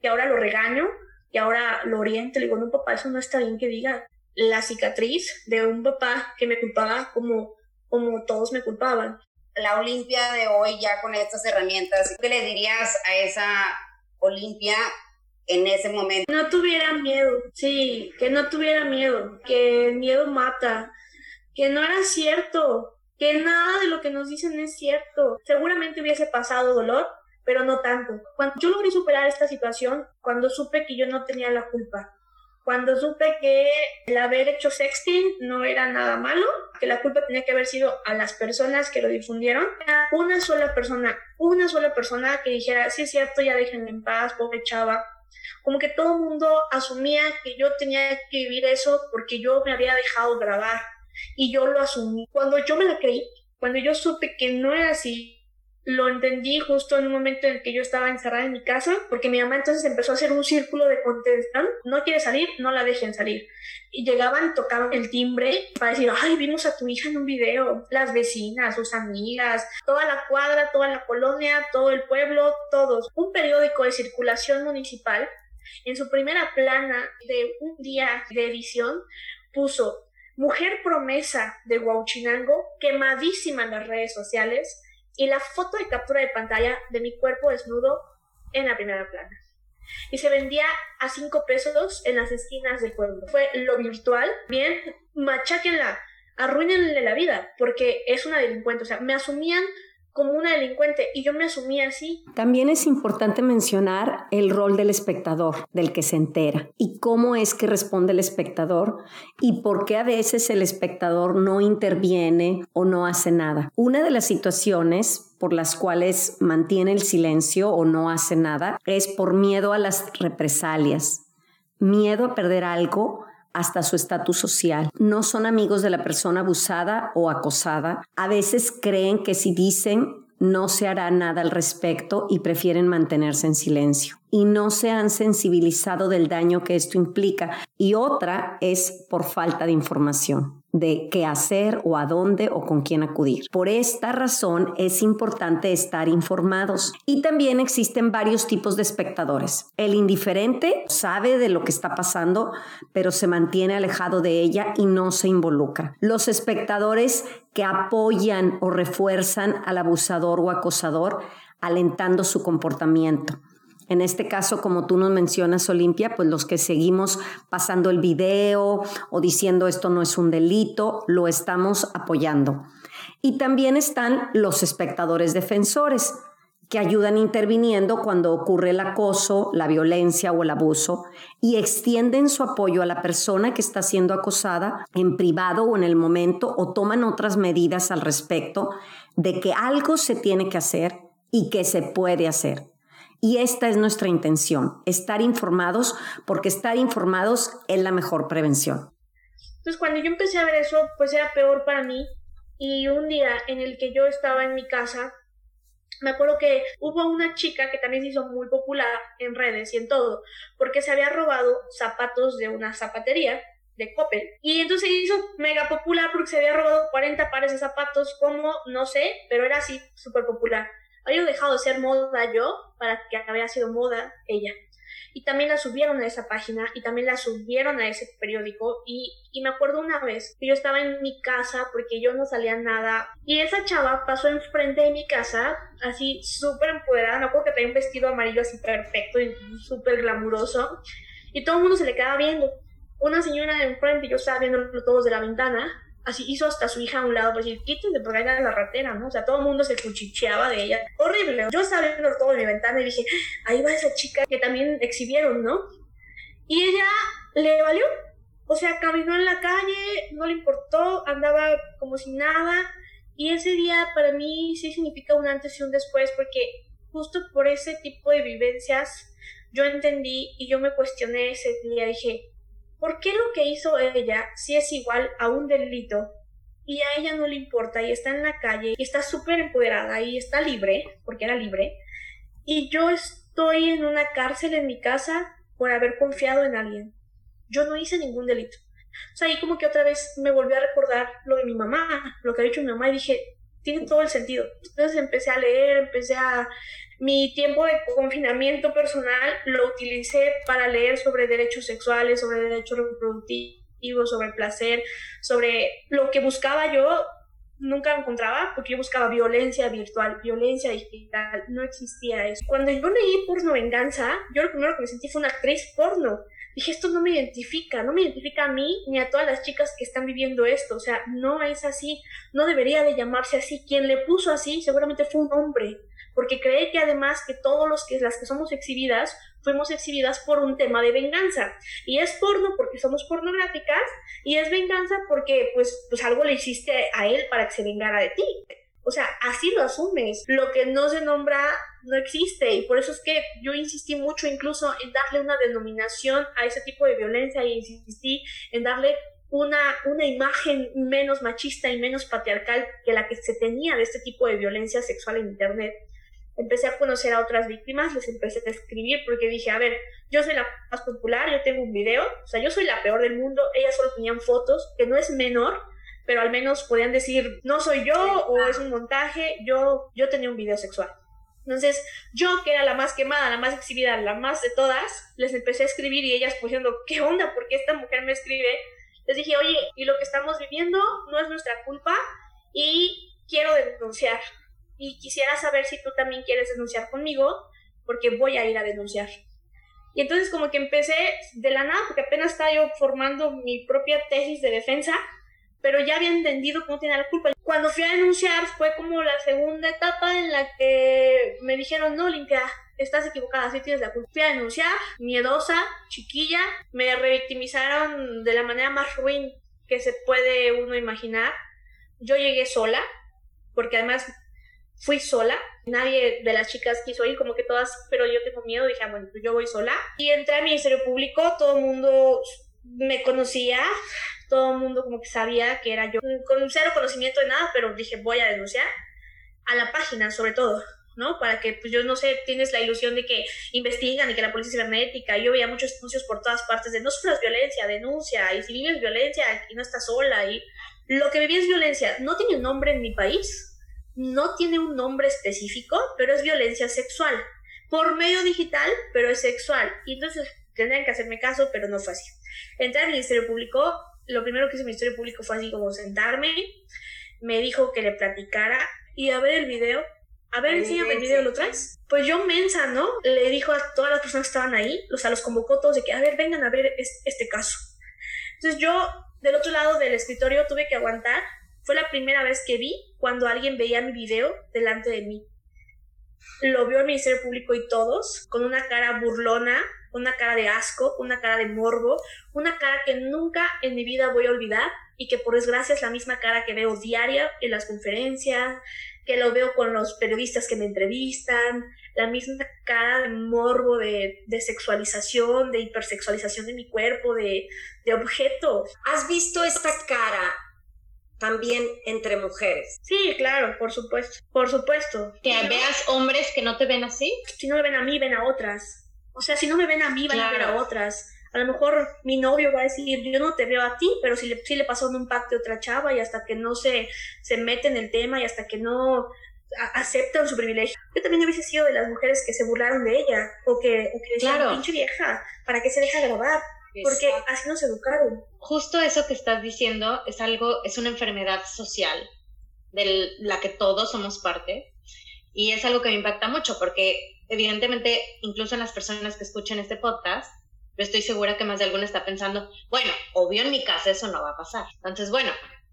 y ahora lo regaño, y ahora lo oriento. Le digo, no, papá, eso no está bien que diga. La cicatriz de un papá que me culpaba como, como todos me culpaban la Olimpia de hoy ya con estas herramientas, ¿qué le dirías a esa Olimpia en ese momento? No tuviera miedo, sí, que no tuviera miedo, que el miedo mata, que no era cierto, que nada de lo que nos dicen es cierto. Seguramente hubiese pasado dolor, pero no tanto. Cuando yo logré superar esta situación, cuando supe que yo no tenía la culpa, cuando supe que el haber hecho sexting no era nada malo, que la culpa tenía que haber sido a las personas que lo difundieron, una sola persona, una sola persona que dijera, sí es cierto, ya déjenme en paz, pobre chava. Como que todo el mundo asumía que yo tenía que vivir eso porque yo me había dejado grabar y yo lo asumí. Cuando yo me la creí, cuando yo supe que no era así, lo entendí justo en un momento en el que yo estaba encerrada en mi casa, porque mi mamá entonces empezó a hacer un círculo de contención, no quiere salir, no la dejen salir. Y llegaban, tocaban el timbre para decir, ay, vimos a tu hija en un video, las vecinas, sus amigas, toda la cuadra, toda la colonia, todo el pueblo, todos. Un periódico de circulación municipal, en su primera plana de un día de edición, puso Mujer promesa de Huauchinango, quemadísima en las redes sociales, y la foto de captura de pantalla de mi cuerpo desnudo en la primera plana. Y se vendía a cinco pesos en las esquinas del pueblo. Fue lo virtual. Bien, macháquenla, arruínenle la vida, porque es una delincuente. O sea, me asumían como una delincuente y yo me asumí así. También es importante mencionar el rol del espectador, del que se entera, y cómo es que responde el espectador y por qué a veces el espectador no interviene o no hace nada. Una de las situaciones por las cuales mantiene el silencio o no hace nada es por miedo a las represalias, miedo a perder algo hasta su estatus social. No son amigos de la persona abusada o acosada. A veces creen que si dicen no se hará nada al respecto y prefieren mantenerse en silencio. Y no se han sensibilizado del daño que esto implica. Y otra es por falta de información. De qué hacer o a dónde o con quién acudir. Por esta razón es importante estar informados. Y también existen varios tipos de espectadores. El indiferente sabe de lo que está pasando, pero se mantiene alejado de ella y no se involucra. Los espectadores que apoyan o refuerzan al abusador o acosador, alentando su comportamiento. En este caso, como tú nos mencionas, Olimpia, pues los que seguimos pasando el video o diciendo esto no es un delito, lo estamos apoyando. Y también están los espectadores defensores, que ayudan interviniendo cuando ocurre el acoso, la violencia o el abuso y extienden su apoyo a la persona que está siendo acosada en privado o en el momento o toman otras medidas al respecto de que algo se tiene que hacer y que se puede hacer. Y esta es nuestra intención, estar informados, porque estar informados es la mejor prevención. Entonces, cuando yo empecé a ver eso, pues era peor para mí. Y un día en el que yo estaba en mi casa, me acuerdo que hubo una chica que también se hizo muy popular en redes y en todo, porque se había robado zapatos de una zapatería de Coppel. Y entonces se hizo mega popular porque se había robado 40 pares de zapatos, como no sé, pero era así súper popular había dejado de ser moda yo para que había sido moda ella. Y también la subieron a esa página y también la subieron a ese periódico. Y, y me acuerdo una vez que yo estaba en mi casa porque yo no salía nada. Y esa chava pasó enfrente de mi casa, así súper empoderada. Me acuerdo que tenía un vestido amarillo así perfecto y súper glamuroso. Y todo el mundo se le quedaba viendo. Una señora de enfrente, yo estaba viéndolo todos de la ventana así hizo hasta su hija a un lado, pues decir, quítense porque era la ratera, ¿no? O sea, todo el mundo se cuchicheaba de ella. Horrible. Yo estaba viendo todo en mi ventana y dije, ahí va esa chica que también exhibieron, ¿no? Y ella le valió. O sea, caminó en la calle, no le importó, andaba como si nada. Y ese día para mí sí significa un antes y un después, porque justo por ese tipo de vivencias yo entendí y yo me cuestioné ese día. Dije, ¿Por qué lo que hizo ella si es igual a un delito y a ella no le importa y está en la calle y está súper empoderada y está libre, porque era libre, y yo estoy en una cárcel en mi casa por haber confiado en alguien? Yo no hice ningún delito. O sea, ahí como que otra vez me volví a recordar lo de mi mamá, lo que ha dicho mi mamá y dije, tiene todo el sentido. Entonces empecé a leer, empecé a mi tiempo de confinamiento personal lo utilicé para leer sobre derechos sexuales, sobre derechos reproductivos, sobre placer, sobre lo que buscaba yo, nunca encontraba, porque yo buscaba violencia virtual, violencia digital, no existía eso. Cuando yo leí Porno Venganza, yo lo primero que me sentí fue una actriz porno. Dije, esto no me identifica, no me identifica a mí ni a todas las chicas que están viviendo esto, o sea, no es así, no debería de llamarse así. Quien le puso así seguramente fue un hombre porque cree que además que todos los que las que somos exhibidas fuimos exhibidas por un tema de venganza y es porno porque somos pornográficas y es venganza porque pues pues algo le hiciste a él para que se vengara de ti. O sea, así lo asumes. Lo que no se nombra no existe y por eso es que yo insistí mucho incluso en darle una denominación a ese tipo de violencia y insistí en darle una, una imagen menos machista y menos patriarcal que la que se tenía de este tipo de violencia sexual en Internet empecé a conocer a otras víctimas, les empecé a escribir porque dije, a ver, yo soy la más popular, yo tengo un video, o sea, yo soy la peor del mundo, ellas solo tenían fotos, que no es menor, pero al menos podían decir, no soy yo o es un montaje, yo, yo tenía un video sexual. Entonces, yo que era la más quemada, la más exhibida, la más de todas, les empecé a escribir y ellas diciendo, ¿qué onda? ¿Por qué esta mujer me escribe? Les dije, oye, y lo que estamos viviendo no es nuestra culpa y quiero denunciar y quisiera saber si tú también quieres denunciar conmigo, porque voy a ir a denunciar. Y entonces como que empecé de la nada, porque apenas estaba yo formando mi propia tesis de defensa, pero ya había entendido cómo tenía la culpa. Cuando fui a denunciar fue como la segunda etapa en la que me dijeron, no, Limpia, estás equivocada, sí tienes la culpa. Fui a denunciar, miedosa, chiquilla, me revictimizaron de la manera más ruin que se puede uno imaginar. Yo llegué sola, porque además fui sola. Nadie de las chicas quiso ir, como que todas, pero yo tengo miedo, dije, ah, bueno, pues yo voy sola. Y entré al Ministerio Público, todo el mundo me conocía, todo el mundo como que sabía que era yo, con cero conocimiento de nada, pero dije, voy a denunciar a la página sobre todo. ¿no? Para que, pues yo no sé, tienes la ilusión de que investigan y que la policía cibernética. Yo veía muchos anuncios por todas partes de no sufras violencia, denuncia, y si vives violencia y no estás sola, y lo que viví es violencia. No tiene nombre en mi país, no tiene un nombre específico, pero es violencia sexual. Por medio digital, pero es sexual. Y entonces tendrían que hacerme caso, pero no fue así. Entré al Ministerio Público, lo primero que hizo el Ministerio Público fue así como sentarme, me dijo que le platicara y a ver el video. A ver, enséñame el video, ¿lo traes? Pues yo mensa, ¿no? Le dijo a todas las personas que estaban ahí, o sea, los convocó todos de que, a ver, vengan a ver este caso. Entonces yo, del otro lado del escritorio, tuve que aguantar. Fue la primera vez que vi cuando alguien veía mi video delante de mí. Lo vio el Ministerio Público y todos, con una cara burlona, una cara de asco, una cara de morbo, una cara que nunca en mi vida voy a olvidar y que por desgracia es la misma cara que veo diaria en las conferencias, que lo veo con los periodistas que me entrevistan, la misma cara de morbo, de, sexualización, de hipersexualización de mi cuerpo, de, de objeto. ¿Has visto esta cara también entre mujeres. Sí, claro, por supuesto, por supuesto. Que veas hombres que no te ven así. Si no me ven a mí, ven a otras. O sea, si no me ven a mí, van a ver a otras. A lo mejor mi novio va a decir, yo no te veo a ti, pero si le, si le pasó un impacto a otra chava y hasta que no se, se mete en el tema y hasta que no aceptan su privilegio. Yo también hubiese sido de las mujeres que se burlaron de ella o que, o que decían, pinche vieja, ¿para qué se deja grabar? Porque así nos educaron. Justo eso que estás diciendo es algo, es una enfermedad social de la que todos somos parte y es algo que me impacta mucho porque evidentemente, incluso en las personas que escuchan este podcast, yo estoy segura que más de alguna está pensando, bueno, obvio en mi casa eso no va a pasar. Entonces, bueno,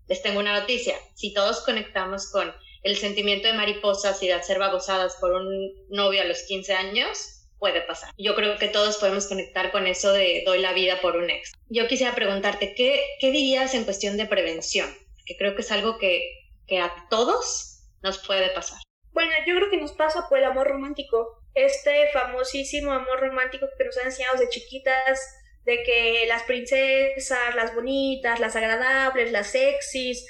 les tengo una noticia. Si todos conectamos con el sentimiento de mariposas y de ser babosadas por un novio a los 15 años, puede pasar. Yo creo que todos podemos conectar con eso de doy la vida por un ex. Yo quisiera preguntarte, ¿qué, qué dirías en cuestión de prevención? Que creo que es algo que, que a todos nos puede pasar. Bueno, yo creo que nos pasa por el amor romántico este famosísimo amor romántico que nos han enseñado de chiquitas, de que las princesas, las bonitas, las agradables, las sexys,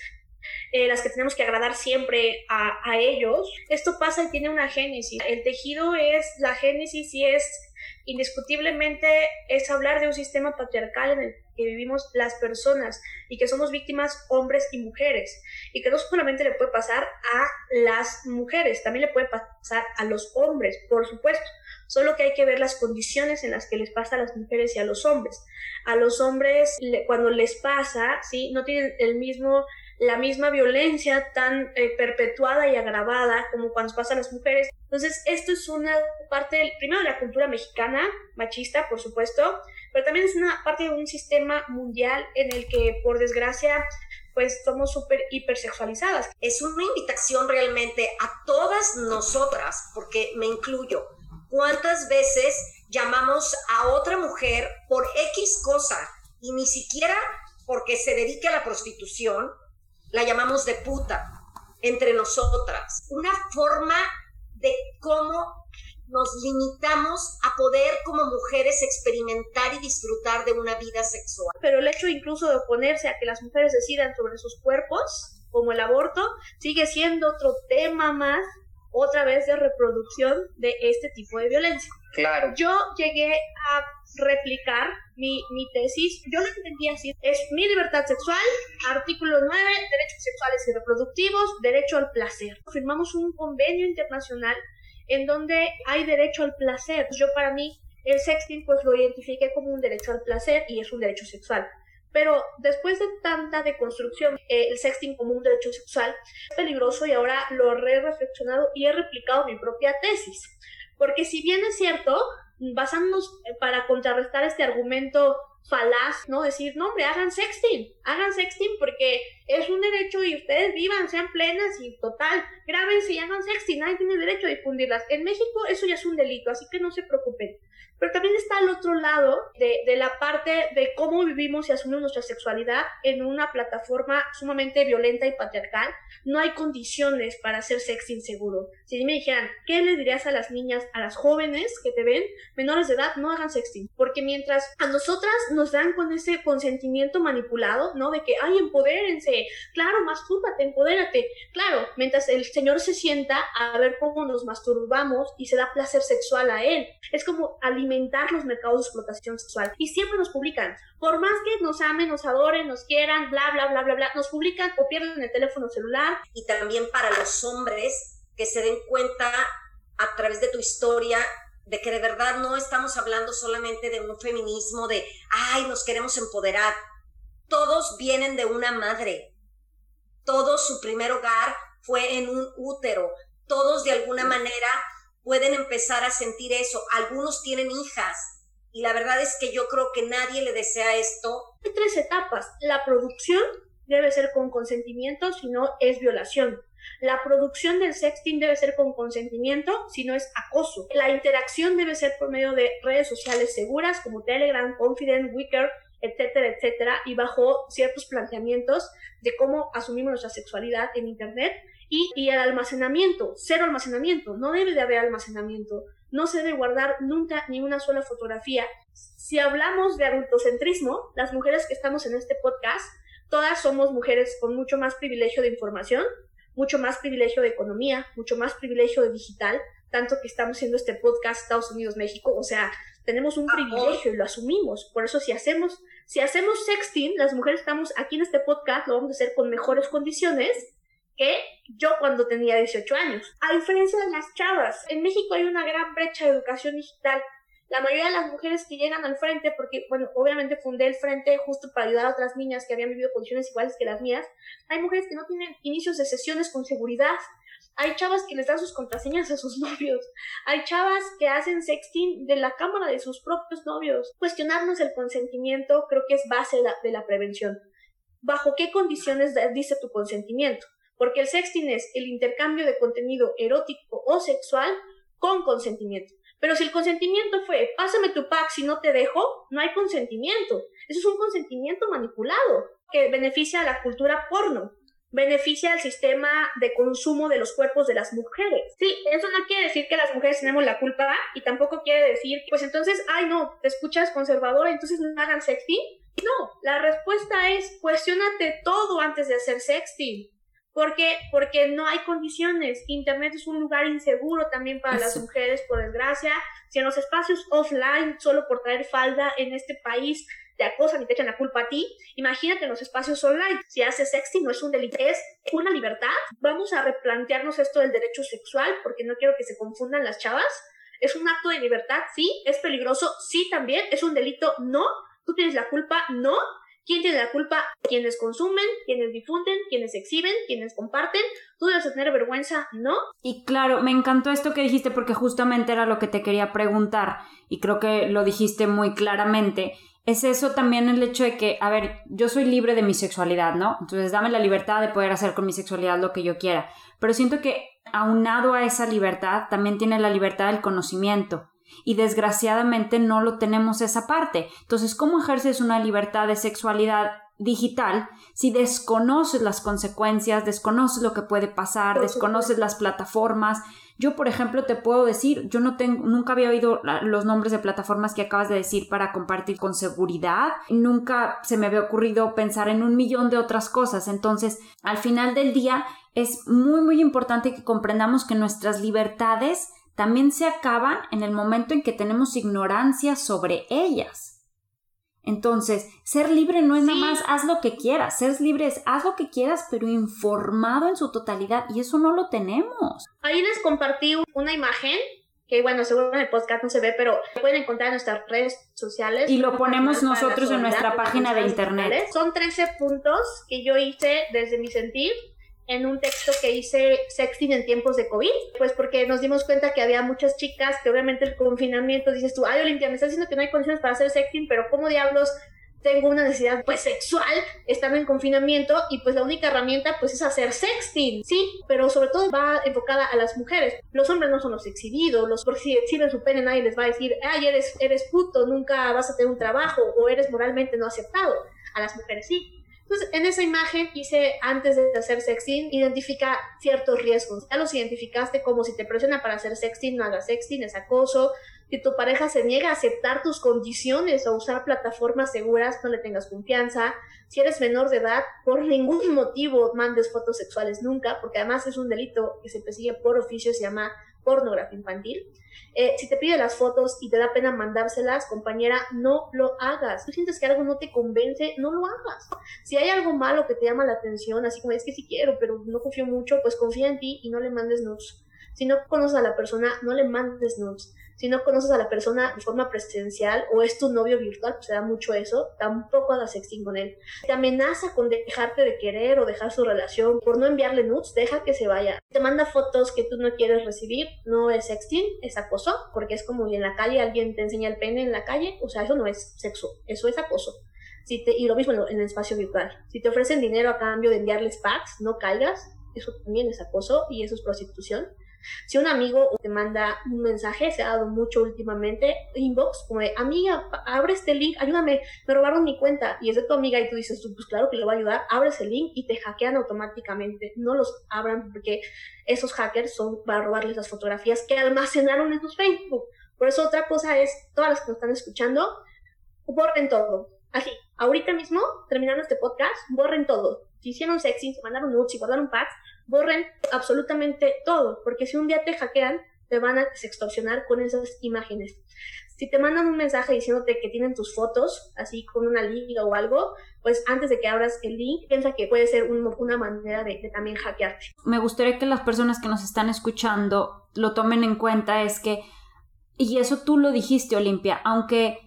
eh, las que tenemos que agradar siempre a, a, ellos, esto pasa y tiene una génesis. El tejido es, la génesis y es indiscutiblemente, es hablar de un sistema patriarcal en el que vivimos las personas y que somos víctimas hombres y mujeres y que no solamente le puede pasar a las mujeres, también le puede pasar a los hombres, por supuesto. Solo que hay que ver las condiciones en las que les pasa a las mujeres y a los hombres. A los hombres, cuando les pasa, ¿sí? No tienen el mismo la misma violencia tan eh, perpetuada y agravada como cuando pasa a las mujeres. Entonces, esto es una parte, primero, de la cultura mexicana, machista, por supuesto, pero también es una parte de un sistema mundial en el que, por desgracia, pues somos súper hipersexualizadas. Es una invitación realmente a todas nosotras, porque me incluyo. ¿Cuántas veces llamamos a otra mujer por X cosa y ni siquiera porque se dedique a la prostitución la llamamos de puta entre nosotras. Una forma de cómo nos limitamos a poder como mujeres experimentar y disfrutar de una vida sexual. Pero el hecho incluso de oponerse a que las mujeres decidan sobre sus cuerpos, como el aborto, sigue siendo otro tema más, otra vez de reproducción de este tipo de violencia. Claro. Yo llegué a replicar mi, mi tesis, yo lo entendía así, es mi libertad sexual, artículo 9, derechos sexuales y reproductivos, derecho al placer. Firmamos un convenio internacional en donde hay derecho al placer. Yo para mí el sexting pues lo identifiqué como un derecho al placer y es un derecho sexual. Pero después de tanta deconstrucción, eh, el sexting como un derecho sexual es peligroso y ahora lo he reflexionado y he replicado mi propia tesis. Porque si bien es cierto, basándonos eh, para contrarrestar este argumento falaz, ¿no? Decir, no, hombre, hagan sexting, hagan sexting porque es un derecho y ustedes vivan, sean plenas y total, grábense y hagan sexting, nadie tiene derecho a difundirlas. En México eso ya es un delito, así que no se preocupen. Pero también está el otro lado de, de la parte de cómo vivimos y asumimos nuestra sexualidad en una plataforma sumamente violenta y patriarcal. No hay condiciones para hacer sexting seguro. Si me dijeran, ¿qué le dirías a las niñas, a las jóvenes que te ven, menores de edad, no hagan sexting? Porque mientras a nosotras nos dan con ese consentimiento manipulado, ¿no? De que, ay, empodérense, claro, mastúrbate, empodérate. Claro, mientras el Señor se sienta a ver cómo nos masturbamos y se da placer sexual a Él. Es como alimentar los mercados de explotación sexual. Y siempre nos publican, por más que nos amen, nos adoren, nos quieran, bla, bla, bla, bla, bla, nos publican o pierden el teléfono celular. Y también para los hombres que se den cuenta a través de tu historia de que de verdad no estamos hablando solamente de un feminismo de, ay, nos queremos empoderar. Todos vienen de una madre. Todos su primer hogar fue en un útero. Todos de alguna manera pueden empezar a sentir eso. Algunos tienen hijas. Y la verdad es que yo creo que nadie le desea esto. Hay tres etapas. La producción debe ser con consentimiento, si no es violación. La producción del sexting debe ser con consentimiento, si no es acoso. La interacción debe ser por medio de redes sociales seguras como Telegram, Confident, Wicker, etcétera, etcétera, y bajo ciertos planteamientos de cómo asumimos nuestra sexualidad en Internet y, y el almacenamiento, cero almacenamiento, no debe de haber almacenamiento, no se debe guardar nunca ni una sola fotografía. Si hablamos de adultocentrismo, las mujeres que estamos en este podcast, todas somos mujeres con mucho más privilegio de información, mucho más privilegio de economía, mucho más privilegio de digital, tanto que estamos haciendo este podcast Estados Unidos México, o sea, tenemos un privilegio y lo asumimos. Por eso si hacemos si hacemos sexting, las mujeres estamos aquí en este podcast lo vamos a hacer con mejores condiciones que yo cuando tenía 18 años. A diferencia de las chavas, en México hay una gran brecha de educación digital la mayoría de las mujeres que llegan al frente, porque, bueno, obviamente fundé el frente justo para ayudar a otras niñas que habían vivido condiciones iguales que las mías, hay mujeres que no tienen inicios de sesiones con seguridad, hay chavas que les dan sus contraseñas a sus novios, hay chavas que hacen sexting de la cámara de sus propios novios. Cuestionarnos el consentimiento creo que es base de la, de la prevención. ¿Bajo qué condiciones dice tu consentimiento? Porque el sexting es el intercambio de contenido erótico o sexual con consentimiento. Pero si el consentimiento fue, pásame tu pack si no te dejo, no hay consentimiento. Eso es un consentimiento manipulado que beneficia a la cultura porno, beneficia al sistema de consumo de los cuerpos de las mujeres. Sí, eso no quiere decir que las mujeres tenemos la culpa y tampoco quiere decir, pues entonces, ay no, te escuchas conservadora, entonces no hagan sexting. No, la respuesta es, cuestionate todo antes de hacer sexting. ¿Por qué? Porque no hay condiciones. Internet es un lugar inseguro también para las mujeres, por desgracia. Si en los espacios offline, solo por traer falda en este país, te acosan y te echan la culpa a ti, imagínate en los espacios online. Si haces sexting no es un delito, es una libertad. Vamos a replantearnos esto del derecho sexual, porque no quiero que se confundan las chavas. Es un acto de libertad, sí. Es peligroso, sí también. Es un delito, no. Tú tienes la culpa, no ¿Quién tiene la culpa? Quienes consumen, quienes difunden, quienes exhiben, quienes comparten. ¿Tú debes tener vergüenza? ¿No? Y claro, me encantó esto que dijiste porque justamente era lo que te quería preguntar y creo que lo dijiste muy claramente. Es eso también el hecho de que, a ver, yo soy libre de mi sexualidad, ¿no? Entonces dame la libertad de poder hacer con mi sexualidad lo que yo quiera. Pero siento que aunado a esa libertad también tiene la libertad del conocimiento y desgraciadamente no lo tenemos esa parte. Entonces, ¿cómo ejerces una libertad de sexualidad digital si desconoces las consecuencias, desconoces lo que puede pasar, desconoces las plataformas? Yo, por ejemplo, te puedo decir, yo no tengo, nunca había oído los nombres de plataformas que acabas de decir para compartir con seguridad. Nunca se me había ocurrido pensar en un millón de otras cosas. Entonces, al final del día, es muy, muy importante que comprendamos que nuestras libertades también se acaban en el momento en que tenemos ignorancia sobre ellas. Entonces, ser libre no es nada más haz lo que quieras, ser libre es haz lo que quieras, pero informado en su totalidad, y eso no lo tenemos. Ahí les compartí una imagen que bueno, seguro en el podcast no se ve, pero pueden encontrar en nuestras redes sociales. Y lo ponemos nosotros en nuestra página de internet. Son 13 puntos que yo hice desde mi sentir en un texto que hice sexting en tiempos de COVID, pues porque nos dimos cuenta que había muchas chicas que obviamente el confinamiento, dices tú, ay Olimpia, me estás diciendo que no hay condiciones para hacer sexting, pero ¿cómo diablos tengo una necesidad pues sexual estando en confinamiento y pues la única herramienta pues es hacer sexting, sí, pero sobre todo va enfocada a las mujeres. Los hombres no son los exhibidos, los porque si exhiben su pene nadie les va a decir, ay, eres, eres puto, nunca vas a tener un trabajo o eres moralmente no aceptado. A las mujeres sí. Entonces, en esa imagen hice, antes de hacer sexting, identifica ciertos riesgos. Ya los identificaste como si te presiona para hacer sexting, no hagas sexting, es acoso, Si tu pareja se niega a aceptar tus condiciones o usar plataformas seguras, no le tengas confianza. Si eres menor de edad, por ningún motivo mandes fotos sexuales nunca, porque además es un delito que se persigue por oficio, se llama pornografía infantil. Eh, si te pide las fotos y te da pena mandárselas, compañera, no lo hagas. Si sientes que algo no te convence, no lo hagas. Si hay algo malo que te llama la atención, así como es que sí quiero, pero no confío mucho, pues confía en ti y no le mandes nudes. Si no conoces a la persona, no le mandes nudes si no conoces a la persona de forma presencial o es tu novio virtual, pues se da mucho eso, tampoco hagas sexting con él. Te amenaza con dejarte de querer o dejar su relación por no enviarle nudes, deja que se vaya. Te manda fotos que tú no quieres recibir, no es sexting, es acoso, porque es como en la calle alguien te enseña el pene en la calle, o sea, eso no es sexo, eso es acoso. Si te, y lo mismo en el espacio virtual. Si te ofrecen dinero a cambio de enviarles packs, no caigas, eso también es acoso y eso es prostitución. Si un amigo te manda un mensaje, se ha dado mucho últimamente, inbox, como de, amiga, abre este link, ayúdame, me robaron mi cuenta, y es de tu amiga y tú dices, pues claro que le va a ayudar, abres el link y te hackean automáticamente. No los abran porque esos hackers son para robarles las fotografías que almacenaron en tus Facebook. Por eso otra cosa es, todas las que nos están escuchando, borren todo. Así, ahorita mismo, terminando este podcast, borren todo. Si hicieron sexy, si mandaron nudes, si guardaron packs, borren absolutamente todo, porque si un día te hackean, te van a extorsionar con esas imágenes. Si te mandan un mensaje diciéndote que tienen tus fotos, así con una liga o algo, pues antes de que abras el link, piensa que puede ser una manera de, de, también hackearte. Me gustaría que las personas que nos están escuchando lo tomen en cuenta, es que, y eso tú lo dijiste, Olimpia, aunque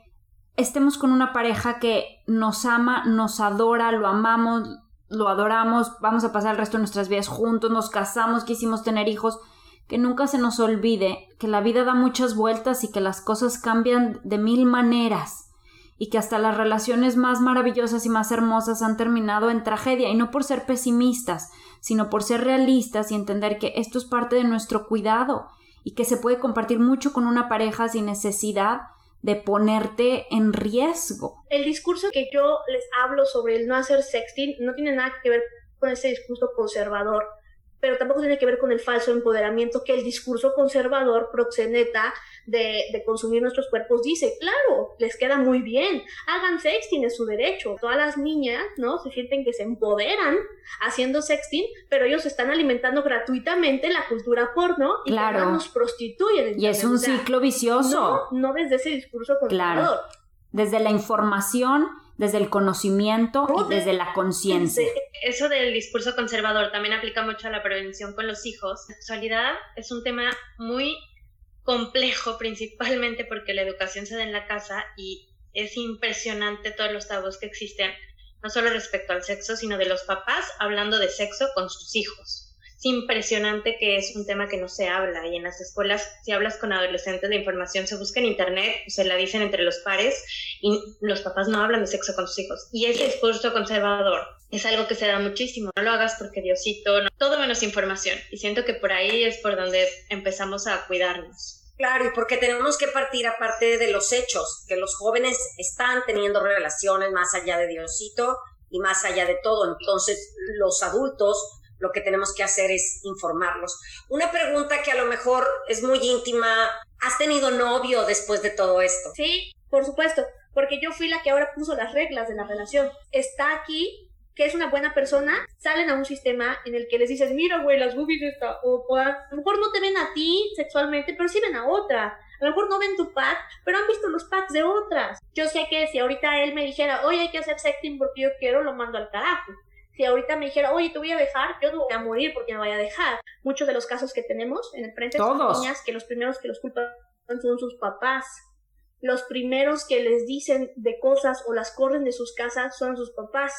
estemos con una pareja que nos ama, nos adora, lo amamos, lo adoramos, vamos a pasar el resto de nuestras vidas juntos, nos casamos, quisimos tener hijos, que nunca se nos olvide que la vida da muchas vueltas y que las cosas cambian de mil maneras y que hasta las relaciones más maravillosas y más hermosas han terminado en tragedia. Y no por ser pesimistas, sino por ser realistas y entender que esto es parte de nuestro cuidado y que se puede compartir mucho con una pareja sin necesidad de ponerte en riesgo. El discurso que yo les hablo sobre el no hacer sexting no tiene nada que ver con ese discurso conservador pero tampoco tiene que ver con el falso empoderamiento que el discurso conservador proxeneta de, de, consumir nuestros cuerpos dice. Claro, les queda muy bien, hagan sexting, es su derecho. Todas las niñas, ¿no? Se sienten que se empoderan haciendo sexting, pero ellos están alimentando gratuitamente la cultura porno y claro. nos prostituyen. Y es un ciclo vicioso. No, no desde ese discurso conservador. Claro. Desde la información desde el conocimiento y desde la conciencia. Eso del discurso conservador también aplica mucho a la prevención con los hijos. La sexualidad es un tema muy complejo principalmente porque la educación se da en la casa y es impresionante todos los tabús que existen, no solo respecto al sexo, sino de los papás hablando de sexo con sus hijos es impresionante que es un tema que no se habla y en las escuelas, si hablas con adolescentes, de información se busca en internet, se la dicen entre los pares y los papás no hablan de sexo con sus hijos. Y ese discurso conservador es algo que se da muchísimo. No lo hagas porque Diosito, no, todo menos información. Y siento que por ahí es por donde empezamos a cuidarnos. Claro, y porque tenemos que partir aparte de los hechos, que los jóvenes están teniendo relaciones más allá de Diosito y más allá de todo. Entonces, los adultos lo que tenemos que hacer es informarlos. Una pregunta que a lo mejor es muy íntima, ¿has tenido novio después de todo esto? Sí, por supuesto, porque yo fui la que ahora puso las reglas de la relación. Está aquí que es una buena persona, salen a un sistema en el que les dices, mira, güey, las boobies está, o, a lo mejor no te ven a ti sexualmente, pero sí ven a otra. A lo mejor no ven tu pack, pero han visto los packs de otras. Yo sé que si ahorita él me dijera, oye, hay que hacer sexting porque yo quiero, lo mando al carajo si ahorita me dijera, oye, te voy a dejar, yo voy a morir porque me vaya a dejar. Muchos de los casos que tenemos en el frente son niñas que los primeros que los culpan son sus papás. Los primeros que les dicen de cosas o las corren de sus casas son sus papás,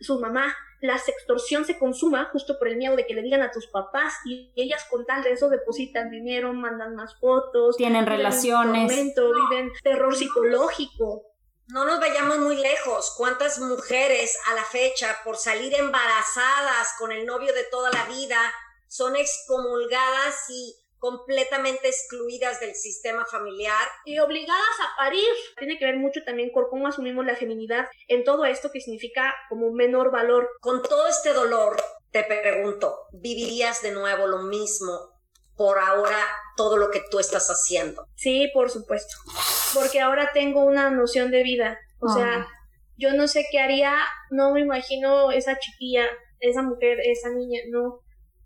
su mamá. La extorsión se consuma justo por el miedo de que le digan a tus papás y ellas con tal de eso depositan dinero, mandan más fotos. Tienen relaciones. viven terror psicológico no nos vayamos muy lejos. ¿Cuántas mujeres a la fecha, por salir embarazadas con el novio de toda la vida, son excomulgadas y completamente excluidas del sistema familiar y obligadas a parir. Tiene que ver mucho también con cómo asumimos la feminidad en todo esto que significa como menor valor. Con todo este dolor, te pregunto, ¿vivirías de nuevo lo mismo por ahora todo lo que tú estás haciendo. Sí, por supuesto, porque ahora tengo una noción de vida, o sea, yo no sé qué haría, no me imagino esa chiquilla, esa mujer, esa niña, no,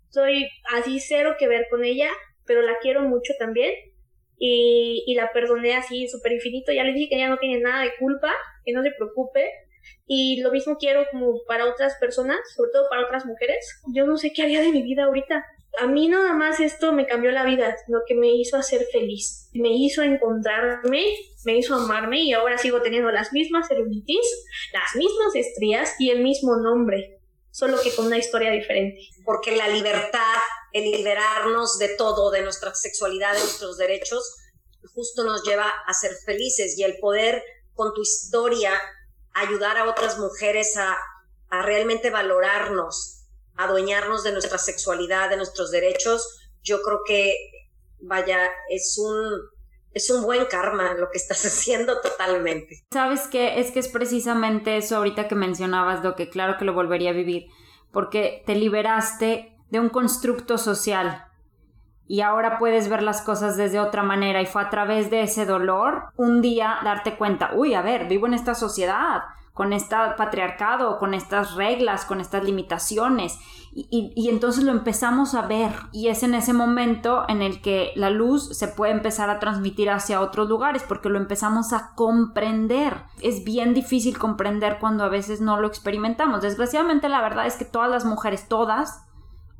soy así cero que ver con ella, pero la quiero mucho también. Y, y la perdoné así súper infinito, ya le dije que ella no tiene nada de culpa, que no se preocupe, y lo mismo quiero como para otras personas, sobre todo para otras mujeres. Yo no sé qué haría de mi vida ahorita. A mí nada más esto me cambió la vida, lo que me hizo hacer feliz. Me hizo encontrarme, me hizo amarme y ahora sigo teniendo las mismas celulitis, las mismas estrías y el mismo nombre, solo que con una historia diferente. Porque la libertad, el liberarnos de todo, de nuestra sexualidad, de nuestros derechos, justo nos lleva a ser felices y el poder con tu historia ayudar a otras mujeres a, realmente valorarnos, adueñarnos de nuestra sexualidad, de nuestros derechos, yo creo que, vaya, es un, es un buen karma lo que estás haciendo totalmente. ¿Sabes qué? Es que es precisamente eso ahorita que mencionabas, lo que claro que lo volvería a vivir, porque te liberaste de un constructo social y ahora puedes ver las cosas desde otra manera y fue a través de ese dolor un día darte cuenta, uy, a ver, vivo en esta sociedad, con este patriarcado, con estas reglas, con estas limitaciones. Y, entonces lo empezamos a ver y es en ese momento en el que la luz se puede empezar a transmitir hacia otros lugares porque lo empezamos a comprender. Es bien difícil comprender cuando a veces no lo experimentamos. Desgraciadamente la verdad es que todas las mujeres, todas,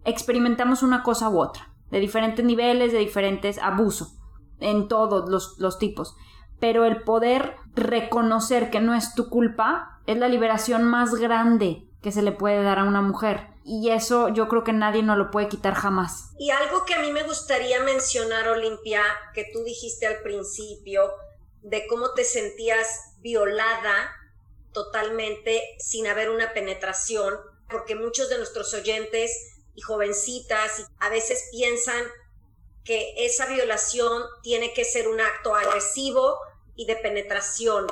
experimentamos una cosa u otra de diferentes niveles, de diferentes abusos, en todos los tipos. Pero el poder reconocer que no es tu culpa es la liberación más grande que se le puede dar a una mujer. Y eso yo creo que nadie nos lo puede quitar jamás. Y algo que a mí me gustaría mencionar, Olimpia, que tú dijiste al principio, de cómo te sentías violada totalmente sin haber una penetración, porque muchos de nuestros oyentes y jovencitas a veces piensan que esa violación tiene que ser un acto agresivo y de penetración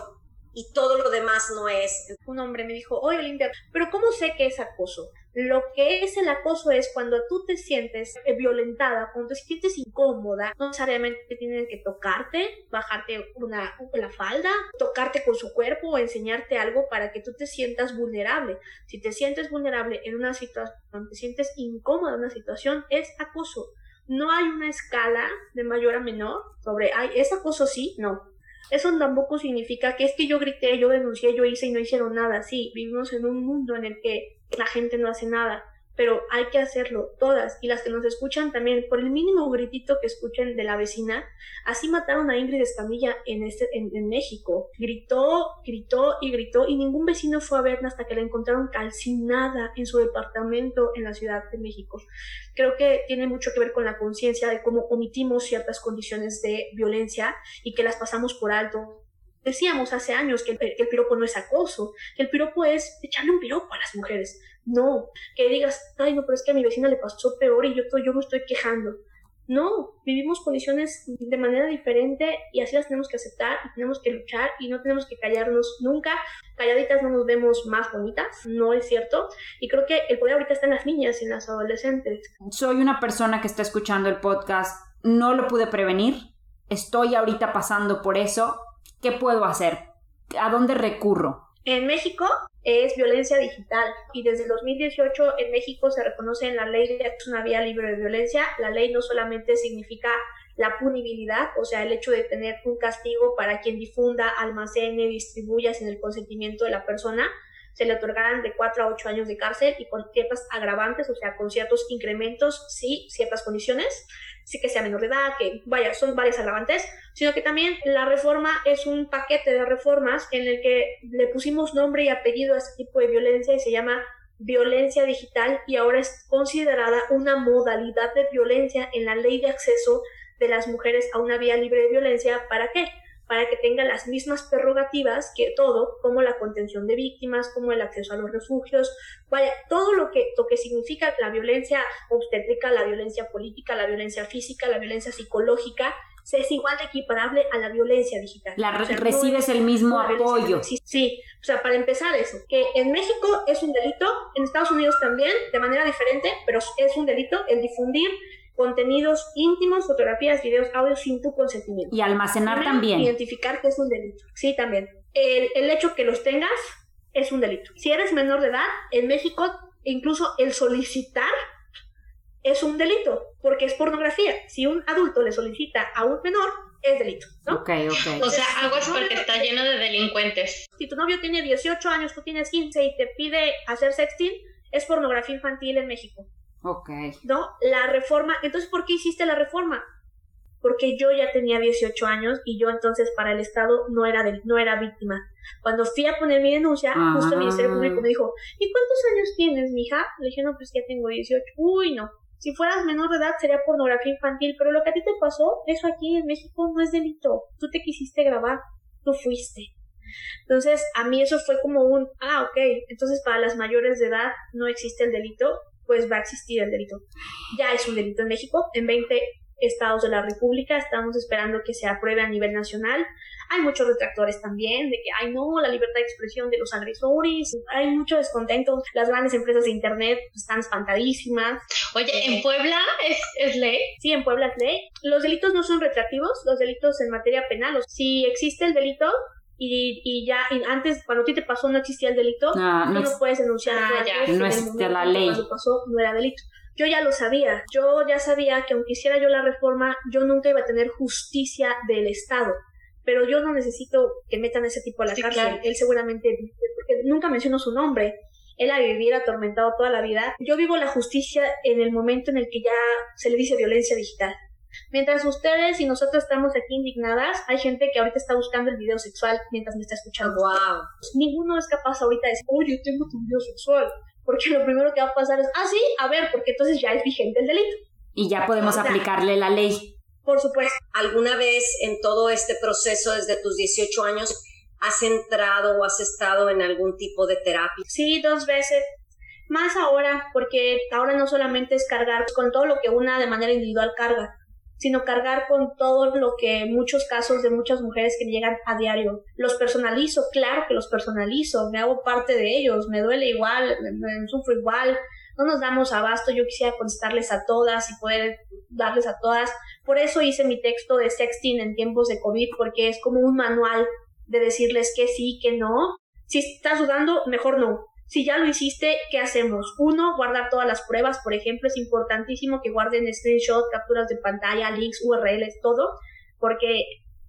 y todo lo demás no es. Un hombre me dijo, oye Olimpia, pero ¿cómo sé que es acoso? Lo que es el acoso es cuando tú te sientes violentada, cuando te sientes incómoda, no necesariamente tienen que tocarte, bajarte una, la falda, tocarte con su cuerpo o enseñarte algo para que tú te sientas vulnerable. Si te sientes vulnerable en una situación, te sientes incómoda en una situación, es acoso. No hay una escala de mayor a menor sobre, ay, ¿es acoso sí? No. Eso tampoco significa que es que yo grité, yo denuncié, yo hice y no hicieron nada. Sí, vivimos en un mundo en el que la gente no hace nada, pero hay que hacerlo todas. Y las que nos escuchan también por el mínimo gritito que escuchen de la vecina así mataron a Ingrid Escamilla en este en, México. Gritó gritó y gritó y ningún vecino fue a verla hasta que la encontraron calcinada en su departamento en la Ciudad de México. Creo que tiene mucho que ver con la conciencia de cómo omitimos ciertas condiciones de violencia y que las pasamos por alto Decíamos hace años que el, piropo no es acoso, que el piropo es echarle un piropo a las mujeres. No, que digas, ay, no, pero es que a mi vecina le pasó peor y yo, yo me estoy quejando. No, vivimos condiciones de manera diferente y así las tenemos que aceptar y tenemos que luchar y no tenemos que callarnos nunca. Calladitas no nos vemos más bonitas, no es cierto. Y creo que el poder ahorita está en las niñas y en las adolescentes. Soy una persona que está escuchando el podcast, no lo pude prevenir, estoy ahorita pasando por eso ¿Qué puedo hacer? ¿A dónde recurro? En México es violencia digital y desde el 2018 en México se reconoce en la ley de una vía libre de violencia. La ley no solamente significa la punibilidad, o sea, el hecho de tener un castigo para quien difunda, almacene, distribuya sin el consentimiento de la persona, se le otorgarán de 4 a 8 años de cárcel y con ciertas agravantes, o sea, con ciertos incrementos, sí, ciertas condiciones, sí que sea menor de edad, que vaya, son varias agravantes, sino que también la reforma es un paquete de reformas en el que le pusimos nombre y apellido a este tipo de violencia y se llama violencia digital y ahora es considerada una modalidad de violencia en la ley de acceso de las mujeres a una vía libre de violencia. ¿Para qué? Para que tenga las mismas prerrogativas que todo, como la contención de víctimas, como el acceso a los refugios, vaya, todo lo que, lo que significa la violencia obstétrica, la violencia política, la violencia física, la violencia psicológica, se es igual de equiparable a la violencia digital. La recibes el mismo apoyo. Sí, sí, o sea, para empezar eso, que en México es un delito, en Estados Unidos también, de manera diferente, pero es un delito el difundir contenidos íntimos, fotografías, videos, audios sin tu consentimiento. Y almacenar también. Identificar que es un delito. Sí, también. El, el hecho que los tengas es un delito. Si eres menor de edad, en México incluso el solicitar es un delito, porque es pornografía. Si un adulto le solicita a un menor, es delito, ¿no? Ok, ok. O sea, aguas porque está lleno de delincuentes. Si tu novio tiene 18 años, tú tienes 15 y te pide hacer sexting, es pornografía infantil en México. Ok. ¿No? La reforma. Entonces, ¿por qué hiciste la reforma? Porque yo ya tenía 18 años y yo entonces para el Estado no era, del, no era víctima. Cuando fui a poner mi denuncia, justo el Ministerio Ah. Público me dijo, ¿y cuántos años tienes, mija? Le dije, no, pues ya tengo 18. Uy, no. Si fueras menor de edad sería pornografía infantil, pero lo que a ti te pasó, eso aquí en México no es delito. Tú te quisiste grabar, tú fuiste. Entonces, a mí eso fue como un, ah, ok, entonces para las mayores de edad no existe el delito, pues va a existir el delito. Ya es un delito en México, en 20 estados de la República, estamos esperando que se apruebe a nivel nacional. Hay muchos retractores también de que, ay no, la libertad de expresión de los agresores, hay mucho descontento, las grandes empresas de Internet están espantadísimas. Oye, ¿en Puebla es, es ley? Sí, en Puebla es ley. Los delitos no son retractivos, los delitos en materia penal. Si existe el delito y, y ya y antes, cuando a ti te pasó, no existía el delito, No, tú no no, es- puedes denunciar. Ah, ya, no momento la ley. Cuando pasó, no era delito. Yo ya lo sabía. Yo ya sabía que aunque hiciera yo la reforma, yo nunca iba a tener justicia del Estado. Pero yo no necesito que metan a ese tipo a la Sí, cárcel. claro. Él seguramente, porque nunca menciono su nombre. Él ha vivido atormentado toda la vida. Yo vivo la justicia en el momento en el que ya se le dice violencia digital. Mientras ustedes y nosotros estamos aquí indignadas, hay gente que ahorita está buscando el video sexual mientras me está escuchando. Wow. Ninguno es capaz ahorita de decir, oye, tengo tu video sexual. Porque lo primero que va a pasar es, ah, sí, a ver, porque entonces ya es vigente el delito. Y ya podemos O sea, aplicarle la ley. Por supuesto. ¿Alguna vez en todo este proceso, desde tus 18 años, has entrado o has estado en algún tipo de terapia? Sí, dos veces. Más ahora, porque ahora no solamente es cargar con todo lo que una de manera individual carga, sino cargar con todo lo que muchos casos de muchas mujeres que llegan a diario. Los personalizo, claro que los personalizo, me hago parte de ellos, me duele igual, me, me sufro igual, no nos damos abasto, yo quisiera contestarles a todas y poder darles a todas. Por eso hice mi texto de sexting en tiempos de COVID, porque es como un manual de decirles que sí, que no. Si estás dudando, mejor no. Si ya lo hiciste, ¿qué hacemos? Uno, guardar todas las pruebas, por ejemplo, es importantísimo que guarden screenshot, capturas de pantalla, links, URLs, todo, porque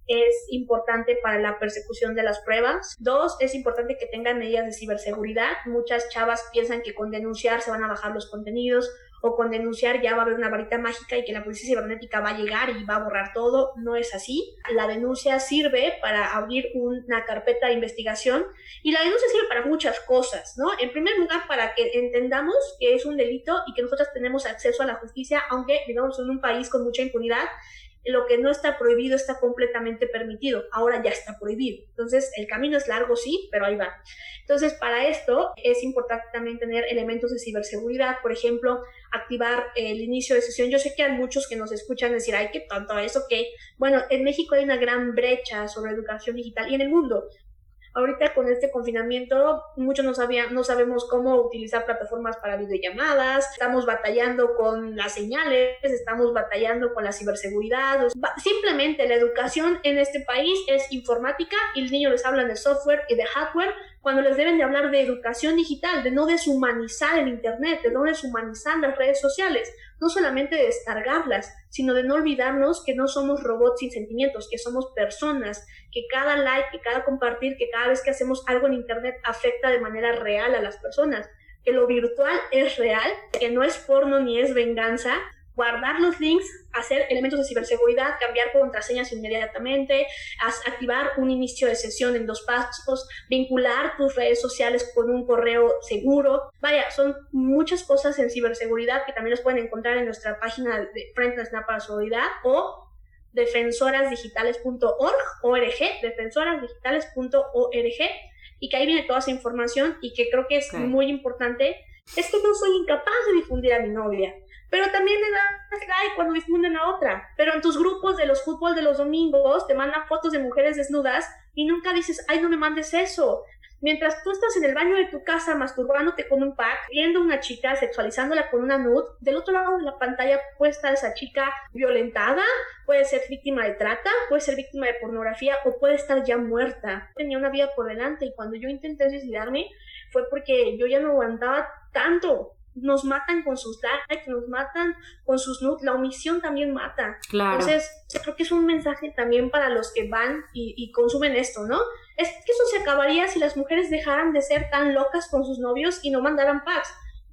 es importante para la persecución de las pruebas. Dos, es importante que tengan medidas de ciberseguridad. Muchas chavas piensan que con denunciar se van a bajar los contenidos o con denunciar ya va a haber una varita mágica y que la policía cibernética va a llegar y va a borrar todo. No es así. La denuncia sirve para abrir una carpeta de investigación y la denuncia sirve para muchas cosas, ¿no? En primer lugar, para que entendamos que es un delito y que nosotros tenemos acceso a la justicia, aunque vivamos en un país con mucha impunidad, lo que no está prohibido está completamente permitido. Ahora ya está prohibido. Entonces, el camino es largo, sí, pero ahí va. Entonces, para esto es importante también tener elementos de ciberseguridad, por ejemplo, activar el inicio de sesión. Yo sé que hay muchos que nos escuchan decir, ay, qué tonto eso, que, bueno, en México hay una gran brecha sobre educación digital y en el mundo. Ahorita con este confinamiento, muchos no, sabían, no sabemos cómo utilizar plataformas para videollamadas, estamos batallando con las señales, estamos batallando con la ciberseguridad. Simplemente la educación en este país es informática y los niños les hablan de software y de hardware cuando les deben de hablar de educación digital, de no deshumanizar el Internet, de no deshumanizar las redes sociales, no solamente de descargarlas, sino de no olvidarnos que no somos robots sin sentimientos, que somos personas, que cada like, que cada compartir, que cada vez que hacemos algo en Internet afecta de manera real a las personas, que lo virtual es real, que no es porno ni es venganza, guardar los links, hacer elementos de ciberseguridad, cambiar contraseñas inmediatamente, activar un inicio de sesión en dos pasos, vincular tus redes sociales con un correo seguro. Vaya, son muchas cosas en ciberseguridad que también los pueden encontrar en nuestra página de Frente Nacional para la Seguridad o defensorasdigitales.org, org, defensorasdigitales.org, y que ahí viene toda esa información y que creo que es okay. muy importante. Es que no soy incapaz de difundir a mi novia, pero también le das like cuando difunden a otra. Pero en tus grupos de los fútbol de los domingos te mandan fotos de mujeres desnudas y nunca dices, ay, no me mandes eso. Mientras tú estás en el baño de tu casa masturbándote con un pack, viendo a una chica, sexualizándola con una nude, del otro lado de la pantalla puede estar esa chica violentada, puede ser víctima de trata, puede ser víctima de pornografía o puede estar ya muerta. Tenía una vida por delante y cuando yo intenté suicidarme fue porque yo ya no aguantaba tanto nos matan con sus likes, nos matan con sus nudes, la omisión también mata. Claro. Entonces, creo que es un mensaje también para los que van y, y, consumen esto, ¿no? Es que eso se acabaría si las mujeres dejaran de ser tan locas con sus novios y no mandaran packs.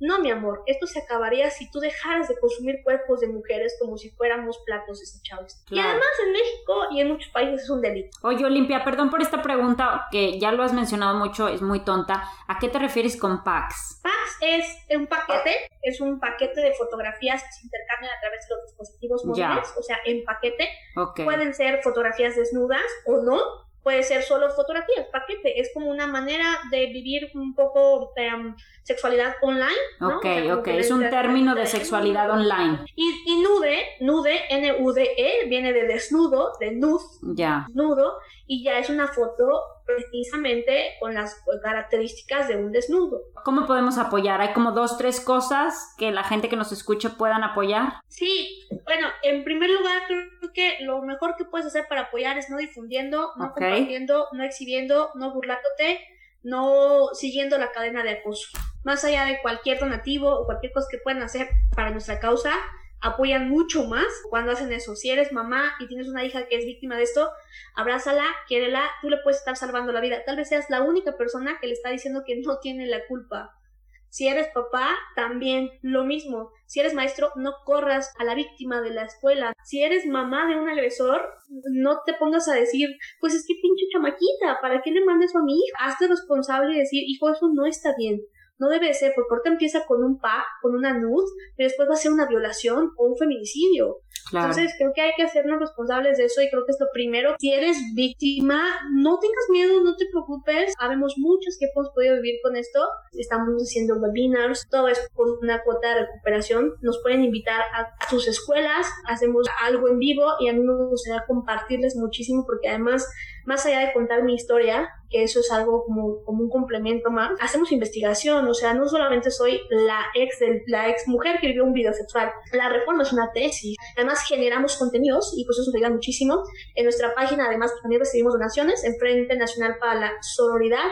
No, mi amor, esto se acabaría si tú dejaras de consumir cuerpos de mujeres como si fuéramos platos desechables. Claro. Y además en México y en muchos países es un delito. Oye, Olimpia, perdón por esta pregunta que ya lo has mencionado mucho, es muy tonta. ¿A qué te refieres con packs? Packs es un paquete, es un paquete de fotografías que se intercambian a través de los dispositivos móviles, Ya. o sea, en paquete. Pueden ser fotografías desnudas o no. Puede ser solo fotografías, paquete. Es como una manera de vivir un poco em, sexualidad online. ¿no? Ok, O sea, como ok. Es un término de sexualidad online. Y, y nude, nude, N-U-D-E, viene de desnudo, de nude, Ya. desnudo, y ya es una foto precisamente con las características de un desnudo. ¿Cómo podemos apoyar? Hay como dos, tres cosas que la gente que nos escuche puedan apoyar. Sí, bueno, en primer lugar creo que lo mejor que puedes hacer para apoyar es no difundiendo, no Ok. compartiendo, no exhibiendo, no burlándote, no siguiendo la cadena de acoso. Más allá de cualquier donativo o cualquier cosa que puedan hacer para nuestra causa, apoyan mucho más cuando hacen eso. Si eres mamá y tienes una hija que es víctima de esto, abrázala, quiérela, tú le puedes estar salvando la vida. Tal vez seas la única persona que le está diciendo que no tiene la culpa. Si eres papá, también lo mismo. Si eres maestro, no corras a la víctima de la escuela. Si eres mamá de un agresor, no te pongas a decir, pues es que pinche chamaquita, ¿para qué le mandes a mi hija? Hazte responsable y decir, hijo, eso no está bien. No debe de ser, porque ahorita empieza con un pa, con una nud, y después va a ser una violación o un feminicidio. Claro. Entonces creo que hay que hacernos responsables de eso y creo que es lo primero. Si eres víctima, no tengas miedo, no te preocupes. Habemos muchos que hemos podido vivir con esto. Estamos haciendo webinars, todo es con una cuota de recuperación. Nos pueden invitar a, a sus escuelas, hacemos algo en vivo y a mí me gustaría compartirles muchísimo porque además, más allá de contar mi historia, eso es algo como, como un complemento más, hacemos investigación, o sea, no solamente soy la ex, de, la ex mujer que vivió un video sexual, la reforma es una tesis, además generamos contenidos y pues eso nos ayuda muchísimo. En nuestra página además también recibimos donaciones en Frente Nacional para la Sororidad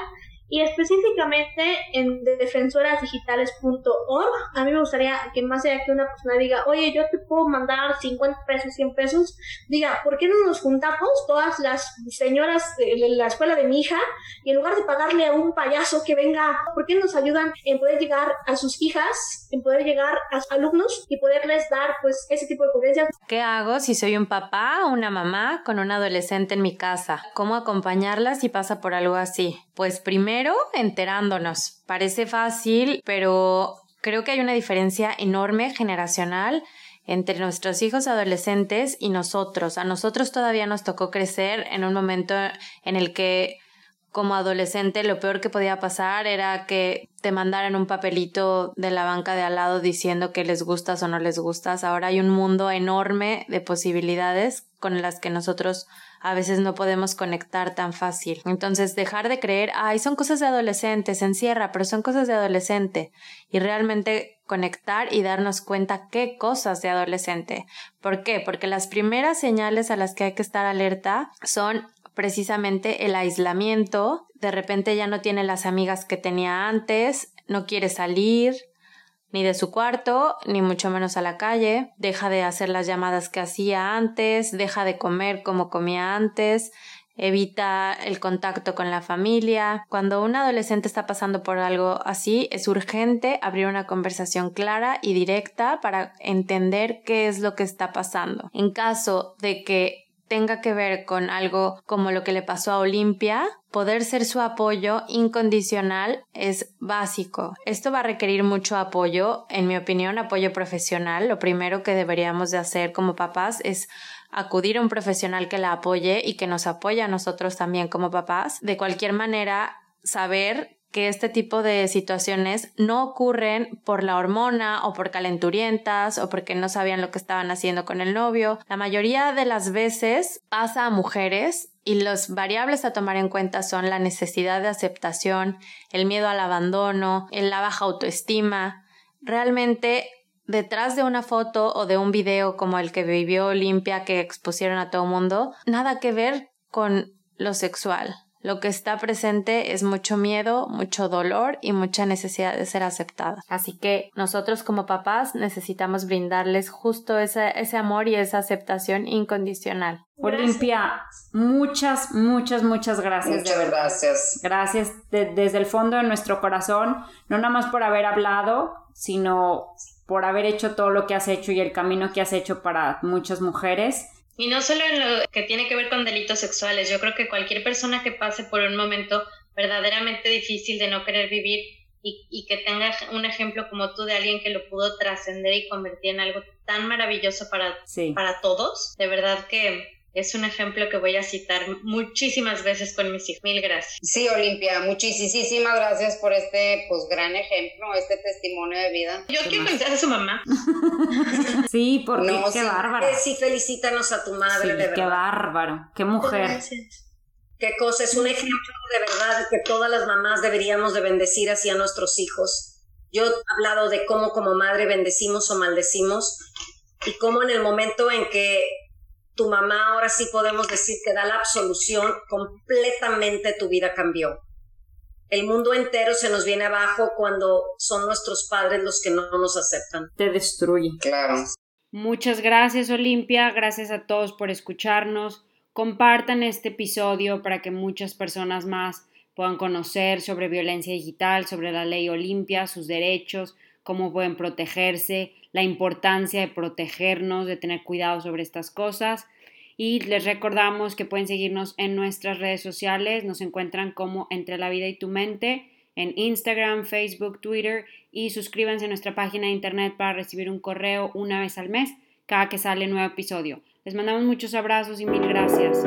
y específicamente en defensorasdigitales.org. A mí me gustaría que más allá que una persona diga, oye, yo te puedo mandar 50 pesos, 100 pesos, diga, ¿por qué no nos juntamos todas las señoras de la escuela de mi hija y en lugar de pagarle a un payaso que venga, ¿por qué no nos ayudan en poder llegar a sus hijas, en poder llegar a sus alumnos y poderles dar pues ese tipo de convivencia? ¿Qué hago si soy un papá o una mamá con un adolescente en mi casa? ¿Cómo acompañarla si pasa por algo así? Pues primero enterándonos. Parece fácil, pero creo que hay una diferencia enorme generacional entre nuestros hijos adolescentes y nosotros. A nosotros todavía nos tocó crecer en un momento en el que como adolescente lo peor que podía pasar era que te mandaran un papelito de la banca de al lado diciendo que les gustas o no les gustas. Ahora hay un mundo enorme de posibilidades con las que nosotros a veces no podemos conectar tan fácil. Entonces, dejar de creer, ay, son cosas de adolescente, se encierra, pero son cosas de adolescente. Y realmente conectar y darnos cuenta qué cosas de adolescente. ¿Por qué? Porque las primeras señales a las que hay que estar alerta son precisamente el aislamiento, de repente ya no tiene las amigas que tenía antes, no quiere salir ni de su cuarto, ni mucho menos a la calle, deja de hacer las llamadas que hacía antes, deja de comer como comía antes, evita el contacto con la familia. Cuando un adolescente está pasando por algo así, es urgente abrir una conversación clara y directa para entender qué es lo que está pasando. En caso de que tenga que ver con algo como lo que le pasó a Olimpia, poder ser su apoyo incondicional es básico. Esto va a requerir mucho apoyo, en mi opinión, apoyo profesional. Lo primero que deberíamos de hacer como papás es acudir a un profesional que la apoye y que nos apoye a nosotros también como papás. De cualquier manera, saber que este tipo de situaciones no ocurren por la hormona o por calenturientas o porque no sabían lo que estaban haciendo con el novio. La mayoría de las veces pasa a mujeres y las variables a tomar en cuenta son la necesidad de aceptación, el miedo al abandono, la baja autoestima. Realmente detrás de una foto o de un video como el que vivió Olimpia que expusieron a todo mundo, nada que ver con lo sexual. Lo que está presente es mucho miedo, mucho dolor y mucha necesidad de ser aceptada. Así que nosotros como papás necesitamos brindarles justo ese, ese amor y esa aceptación incondicional. Olimpia, muchas, muchas, muchas gracias. Muchas gracias. Gracias desde el fondo de nuestro corazón, no nada más por haber hablado, sino por haber hecho todo lo que has hecho y el camino que has hecho para muchas mujeres. Y no solo en lo que tiene que ver con delitos sexuales, yo creo que cualquier persona que pase por un momento verdaderamente difícil de no querer vivir y, que tenga un ejemplo como tú de alguien que lo pudo trascender y convertir en algo tan maravilloso para, para todos, de verdad que es un ejemplo que voy a citar muchísimas veces con mis hijos. Mil gracias. Sí, Olimpia, muchísimas gracias por este pues gran ejemplo, este testimonio de vida. Yo quiero conocer a su mamá. sí, porque qué bárbaro. Sí, felicítanos a tu madre, de verdad. Qué bárbaro, qué mujer. Gracias. Qué cosa, es un ejemplo de verdad que todas las mamás deberíamos de bendecir hacia nuestros hijos. Yo he hablado de cómo como madre bendecimos o maldecimos y cómo en el momento en que tu mamá ahora sí podemos decir que da la absolución, completamente tu vida cambió. El mundo entero se nos viene abajo cuando son nuestros padres los que no nos aceptan. Te destruye. Claro. Muchas gracias Olimpia, gracias a todos por escucharnos. Compartan este episodio para que muchas personas más puedan conocer sobre violencia digital, sobre la ley Olimpia, sus derechos, cómo pueden protegerse, la importancia de protegernos, de tener cuidado sobre estas cosas. Y les recordamos que pueden seguirnos en nuestras redes sociales, nos encuentran como Entre la vida y tu mente en Instagram, Facebook, Twitter y suscríbanse a nuestra página de internet para recibir un correo una vez al mes cada que sale nuevo episodio. Les mandamos muchos abrazos y mil gracias.